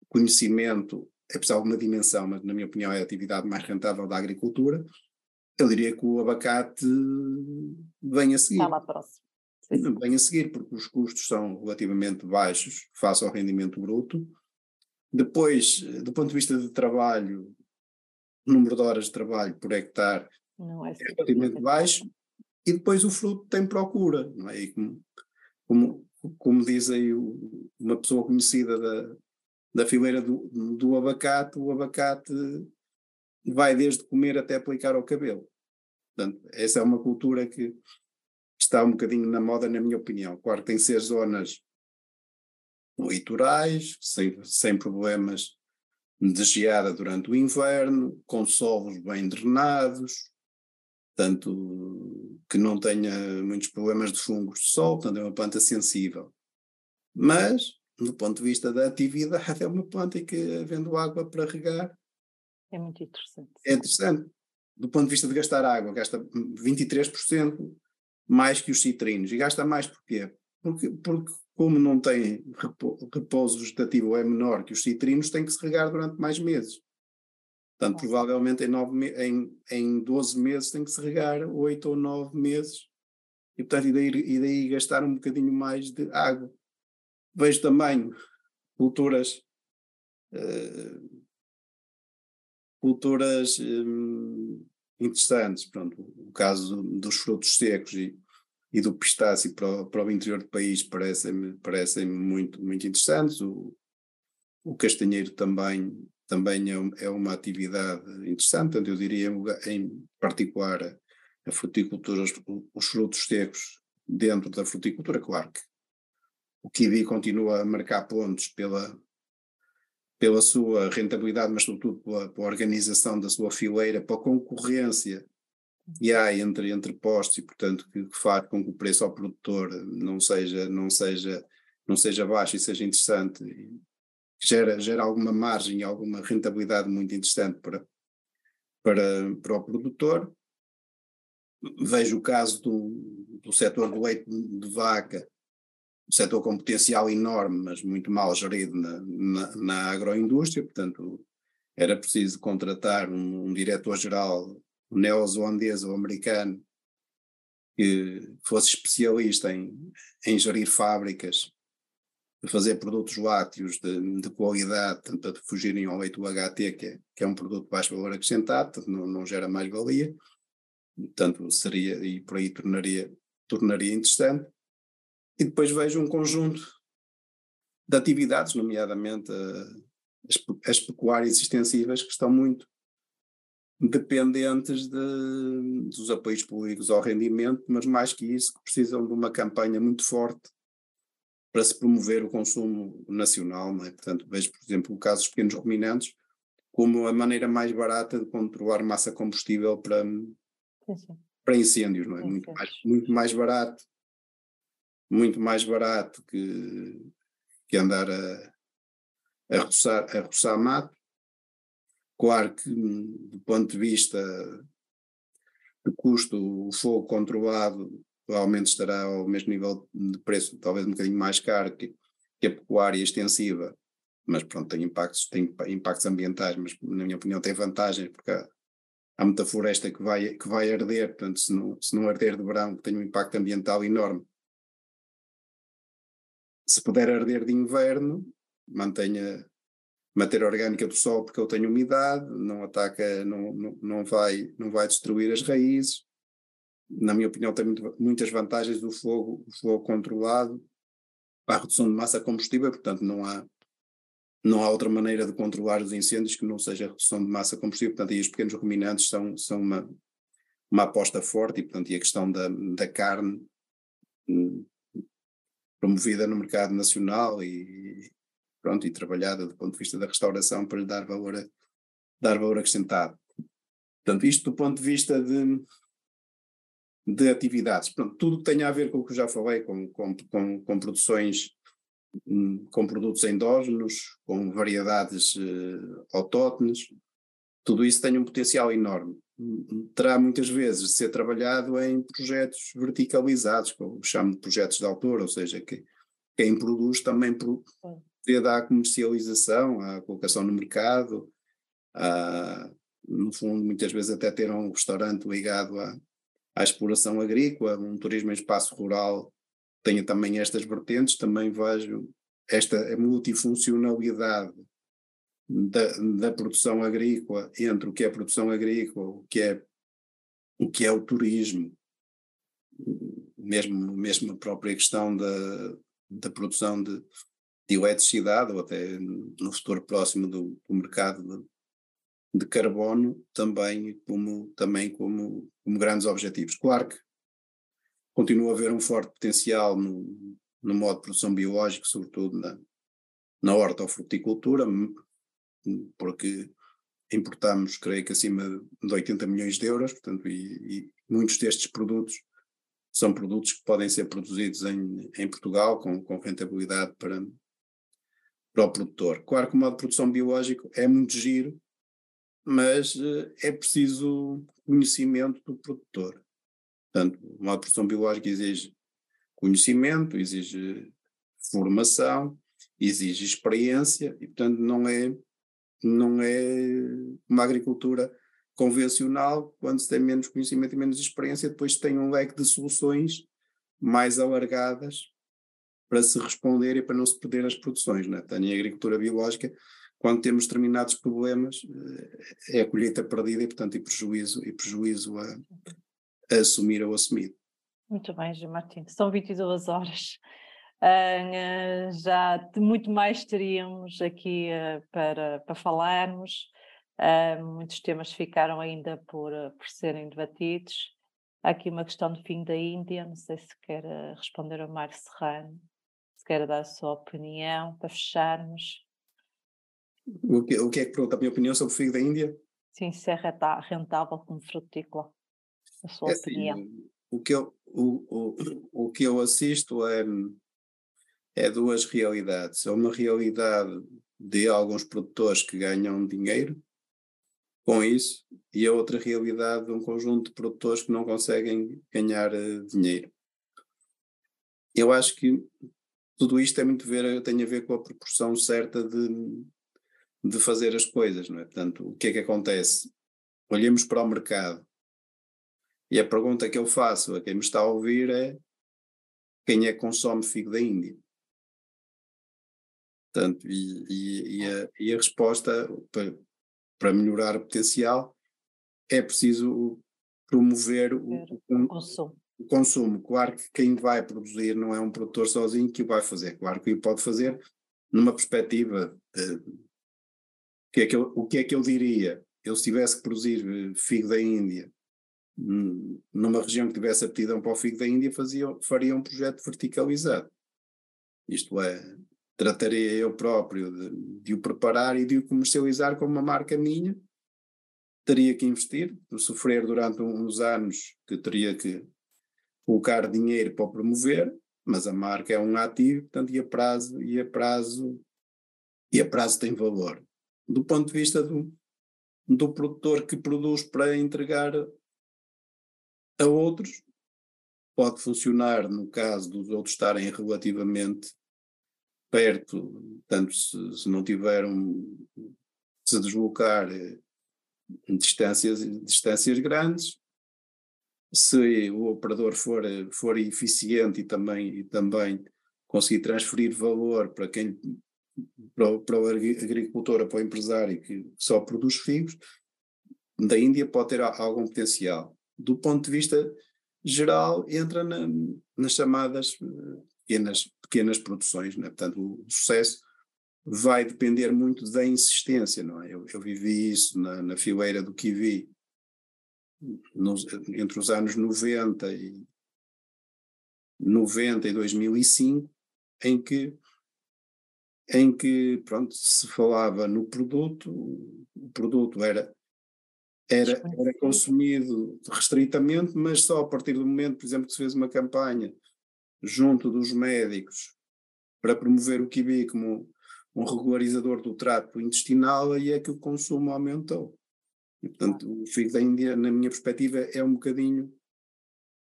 conhecimento, é preciso alguma dimensão, mas na minha opinião é a atividade mais rentável da agricultura. Eu diria que o abacate vem a seguir. Está lá próximo. Vem a seguir, porque os custos são relativamente baixos face ao rendimento bruto. Depois, do ponto de vista de trabalho, o número de horas de trabalho por hectare é, é relativamente baixo e depois o fruto tem procura, não é? E como, como, como diz aí o, uma pessoa conhecida da, da fileira do, do abacate, o abacate vai desde comer até aplicar ao cabelo. Portanto, essa é uma cultura que está um bocadinho na moda, na minha opinião. Claro que tem que ser zonas litorais, sem, sem problemas de geada durante o inverno, com solos bem drenados, portanto, que não tenha muitos problemas de fungos de sol, portanto é uma planta sensível. Mas, do ponto de vista da atividade, *laughs* é uma planta que, havendo água para regar, é muito interessante. É interessante. Do ponto de vista de gastar água, gasta 23% mais que os citrinos. E gasta mais porquê? Porque, porque como não tem repouso vegetativo é menor que os citrinos, tem que se regar durante mais meses. Portanto, provavelmente em, nove, em, em 12 meses tem que se regar 8 ou 9 meses. E, portanto, e daí, e daí gastar um bocadinho mais de água. Vejo também culturas, uh, culturas um, interessantes, pronto, o caso dos frutos secos e, e do pistácio para o, para o interior do país parecem-me parecem muito, muito interessantes, o, o castanheiro também também é, é uma atividade interessante, portanto, eu diria em particular a fruticultura, os, os frutos secos dentro da fruticultura, claro que o kiwi continua a marcar pontos pela, pela sua rentabilidade, mas sobretudo pela, pela organização da sua fileira, pela concorrência e há entre, entre postos e portanto que, que faz com que o preço ao produtor não seja, não seja, não seja baixo e seja interessante, gera, gera alguma margem alguma rentabilidade muito interessante para, para, para o produtor. Vejo o caso do, do setor do leite de vaca, um setor com potencial enorme, mas muito mal gerido na, na, na agroindústria, portanto era preciso contratar um, um diretor-geral neozelandês ou americano que fosse especialista em, em gerir fábricas, fazer produtos lácteos de, de qualidade, tanto fugirem ao leite UHT, que é, que é um produto de baixo valor acrescentado, não, não gera mais valia, portanto seria, e por aí tornaria, tornaria interessante. E depois vejo um conjunto de atividades, nomeadamente uh, as, as pecuárias extensivas, que estão muito dependentes de, dos apoios públicos ao rendimento, mas mais que isso, que precisam de uma campanha muito forte para se promover o consumo nacional. Não é? Portanto, vejo, por exemplo, o caso dos pequenos ruminantes como a maneira mais barata de controlar massa combustível para, para incêndios, não é? Muito mais, muito mais barato, muito mais barato que, que andar a, a, roçar, a roçar mato Claro que, do ponto de vista de custo, o fogo controlado provavelmente estará ao mesmo nível de preço, talvez um bocadinho mais caro que, que a pecuária extensiva, mas pronto, tem impactos, tem impactos ambientais, mas na minha opinião tem vantagens, porque há, há muita floresta que vai, que vai arder, portanto, se não, se não arder de verão, tem um impacto ambiental enorme. Se puder arder de inverno, mantenha matéria orgânica do solo porque ele tem umidade, não ataca, não, não, não, vai, não vai destruir as raízes. Na minha opinião, tem muito, muitas vantagens do fogo, o fogo controlado para a redução de massa combustível, portanto não há, não há outra maneira de controlar os incêndios que não seja a redução de massa combustível, portanto aí os pequenos ruminantes são, são uma, uma aposta forte e portanto e a questão da, da carne hum, promovida no mercado nacional e, pronto, e trabalhada do ponto de vista da restauração para lhe dar valor, a, dar valor acrescentado. Portanto, isto do ponto de vista de, de atividades. Pronto, tudo que tenha a ver com o que eu já falei, com, com, com, com produções, hum, com produtos endógenos, com variedades uh, autóctones, tudo isso tem um potencial enorme. Terá muitas vezes de ser trabalhado em projetos verticalizados, que eu chamo de projetos de autor, ou seja, que quem produz também devido à comercialização, à colocação no mercado, a, no fundo, muitas vezes até ter um restaurante ligado à, à exploração agrícola, um turismo em espaço rural tenha também estas vertentes, também vejo esta multifuncionalidade da, da, produção agrícola entre o que é produção agrícola, o que é o que é o turismo, mesmo mesmo a própria questão da, da produção de, de eletricidade ou até no futuro próximo do, do mercado de, carbono também como, também como, como grandes objetivos. Claro que continua a haver um forte potencial no, no modo de produção biológica, sobretudo na, na hortofruticultura, porque importamos, creio que acima de 80 milhões de euros, portanto, e, e muitos destes produtos são produtos que podem ser produzidos em, em Portugal com, com rentabilidade para, para o produtor. Claro que o modo de produção biológico é muito giro, mas uh, é preciso conhecimento do produtor. Portanto, de produção biológica exige conhecimento, exige formação, exige experiência e, portanto, não é, não é uma agricultura convencional, quando se tem menos conhecimento e menos experiência, depois tem um leque de soluções mais alargadas para se responder e para não se perder as produções. Né? Em agricultura biológica, quando temos determinados problemas, eh, é a colheita perdida e, portanto, e prejuízo, e prejuízo a, a assumir ou assumido. Muito bem, Gil Martins. São 22 horas. Uh, já muito mais teríamos aqui uh, para, para falarmos. Uh, muitos temas ficaram ainda por, por serem debatidos. Há aqui uma questão do fim da Índia, não sei se quer responder ao Mário Serrano, se quer dar a sua opinião para fecharmos. O que, o que é que pergunta a minha opinião sobre o fim da Índia? Sim, se é rentável como frutícola. A sua é opinião. Assim, o, que eu, o, o, o que eu assisto é é duas realidades. É uma realidade de alguns produtores que ganham dinheiro com isso e a outra realidade de um conjunto de produtores que não conseguem ganhar uh, dinheiro. Eu acho que tudo isto é muito ver, tem a ver com a proporção certa de, de fazer as coisas, não é? Portanto, o que é que acontece? Olhemos para o mercado e a pergunta que eu faço a quem me está a ouvir é quem é que consome figo da Índia? Portanto, e, e, e, a, e a, resposta para, para, melhorar o potencial é preciso promover o, o, consumo. o, consumo. Claro que quem vai produzir não é um produtor sozinho que o vai fazer. Claro que o pode fazer numa perspectiva de, que é que eu, o que é que eu diria? Eu se tivesse que produzir eh, figo da Índia hum, numa região que tivesse aptidão para o figo da Índia, fazia, faria um projeto verticalizado. Isto é, trataria eu próprio de, de, o preparar e de o comercializar como uma marca minha. Teria que investir, sofrer durante uns anos que teria que colocar dinheiro para promover, mas a marca é um ativo, portanto, e a prazo, e a prazo, e a prazo tem valor. Do ponto de vista do, do produtor que produz para entregar a outros, pode funcionar no caso dos outros estarem relativamente perto, tanto se, se não tiveram se deslocar em eh, distâncias, distâncias grandes, se o operador for, for eficiente e também, e também conseguir transferir valor para quem para o, para o agricultor para o empresário que só produz figos, da Índia pode ter algum potencial. Do ponto de vista geral, entra na, nas chamadas eh, pequenas, pequenas produções, né? portanto o, sucesso vai depender muito da insistência, não é? Eu, eu vivi isso na, na fileira do Kiwi nos, entre os anos 90 e 90 e 2005, em que em que pronto se falava no produto, o produto era era, era consumido restritamente, mas só a partir do momento, por exemplo, que se fez uma campanha junto dos médicos para promover o kiwi como um regularizador do trato intestinal, aí é que o consumo aumentou. E, portanto, o figo da Índia, na minha perspectiva, é um bocadinho,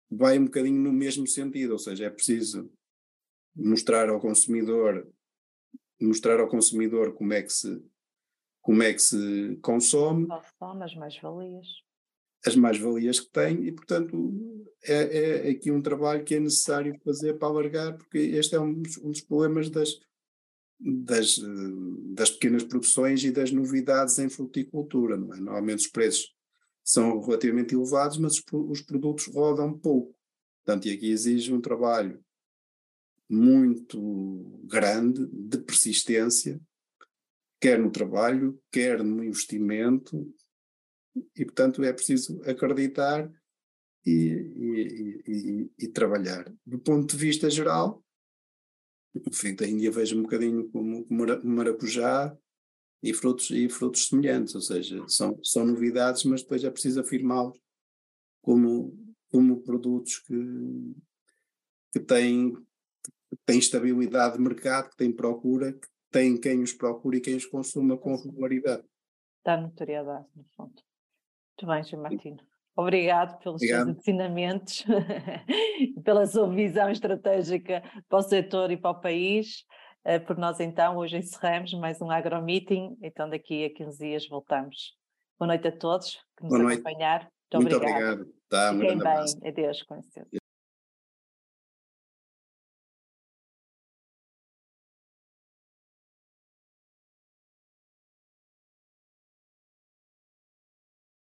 vai um bocadinho no mesmo sentido, ou seja, é preciso mostrar ao consumidor, mostrar ao consumidor como é que se, como é que se consome. Consome as mais-valias as mais-valias que tem e, portanto, é, é, aqui um trabalho que é necessário fazer para alargar, porque este é um, um dos problemas das, das, das pequenas produções e das novidades em fruticultura. É? Normalmente os preços são relativamente elevados, mas os, os produtos rodam pouco. Portanto, e aqui exige um trabalho muito grande de persistência, quer no trabalho, quer no investimento, e, portanto, é preciso acreditar e, e, e, e, trabalhar. Do ponto de vista geral, o figo da Índia vejo um bocadinho como maracujá e frutos, e frutos semelhantes, ou seja, são, são novidades, mas depois é preciso afirmá-los como, como produtos que, que têm, têm estabilidade de mercado, que têm procura, que têm quem os procura e quem os consuma com regularidade. Dá notoriedade, no fundo. Muito bem, João Martino. Obrigado pelos Obrigado. seus ensinamentos *laughs* pela sua visão estratégica para o setor e para o país. Eh, por nós, então, hoje encerramos mais um agromeeting, então daqui a 15 dias voltamos. Boa noite a todos que nos acompanharam. Muito, Muito obrigado. obrigado. Tá, Fiquem bem. Adeus, com licença.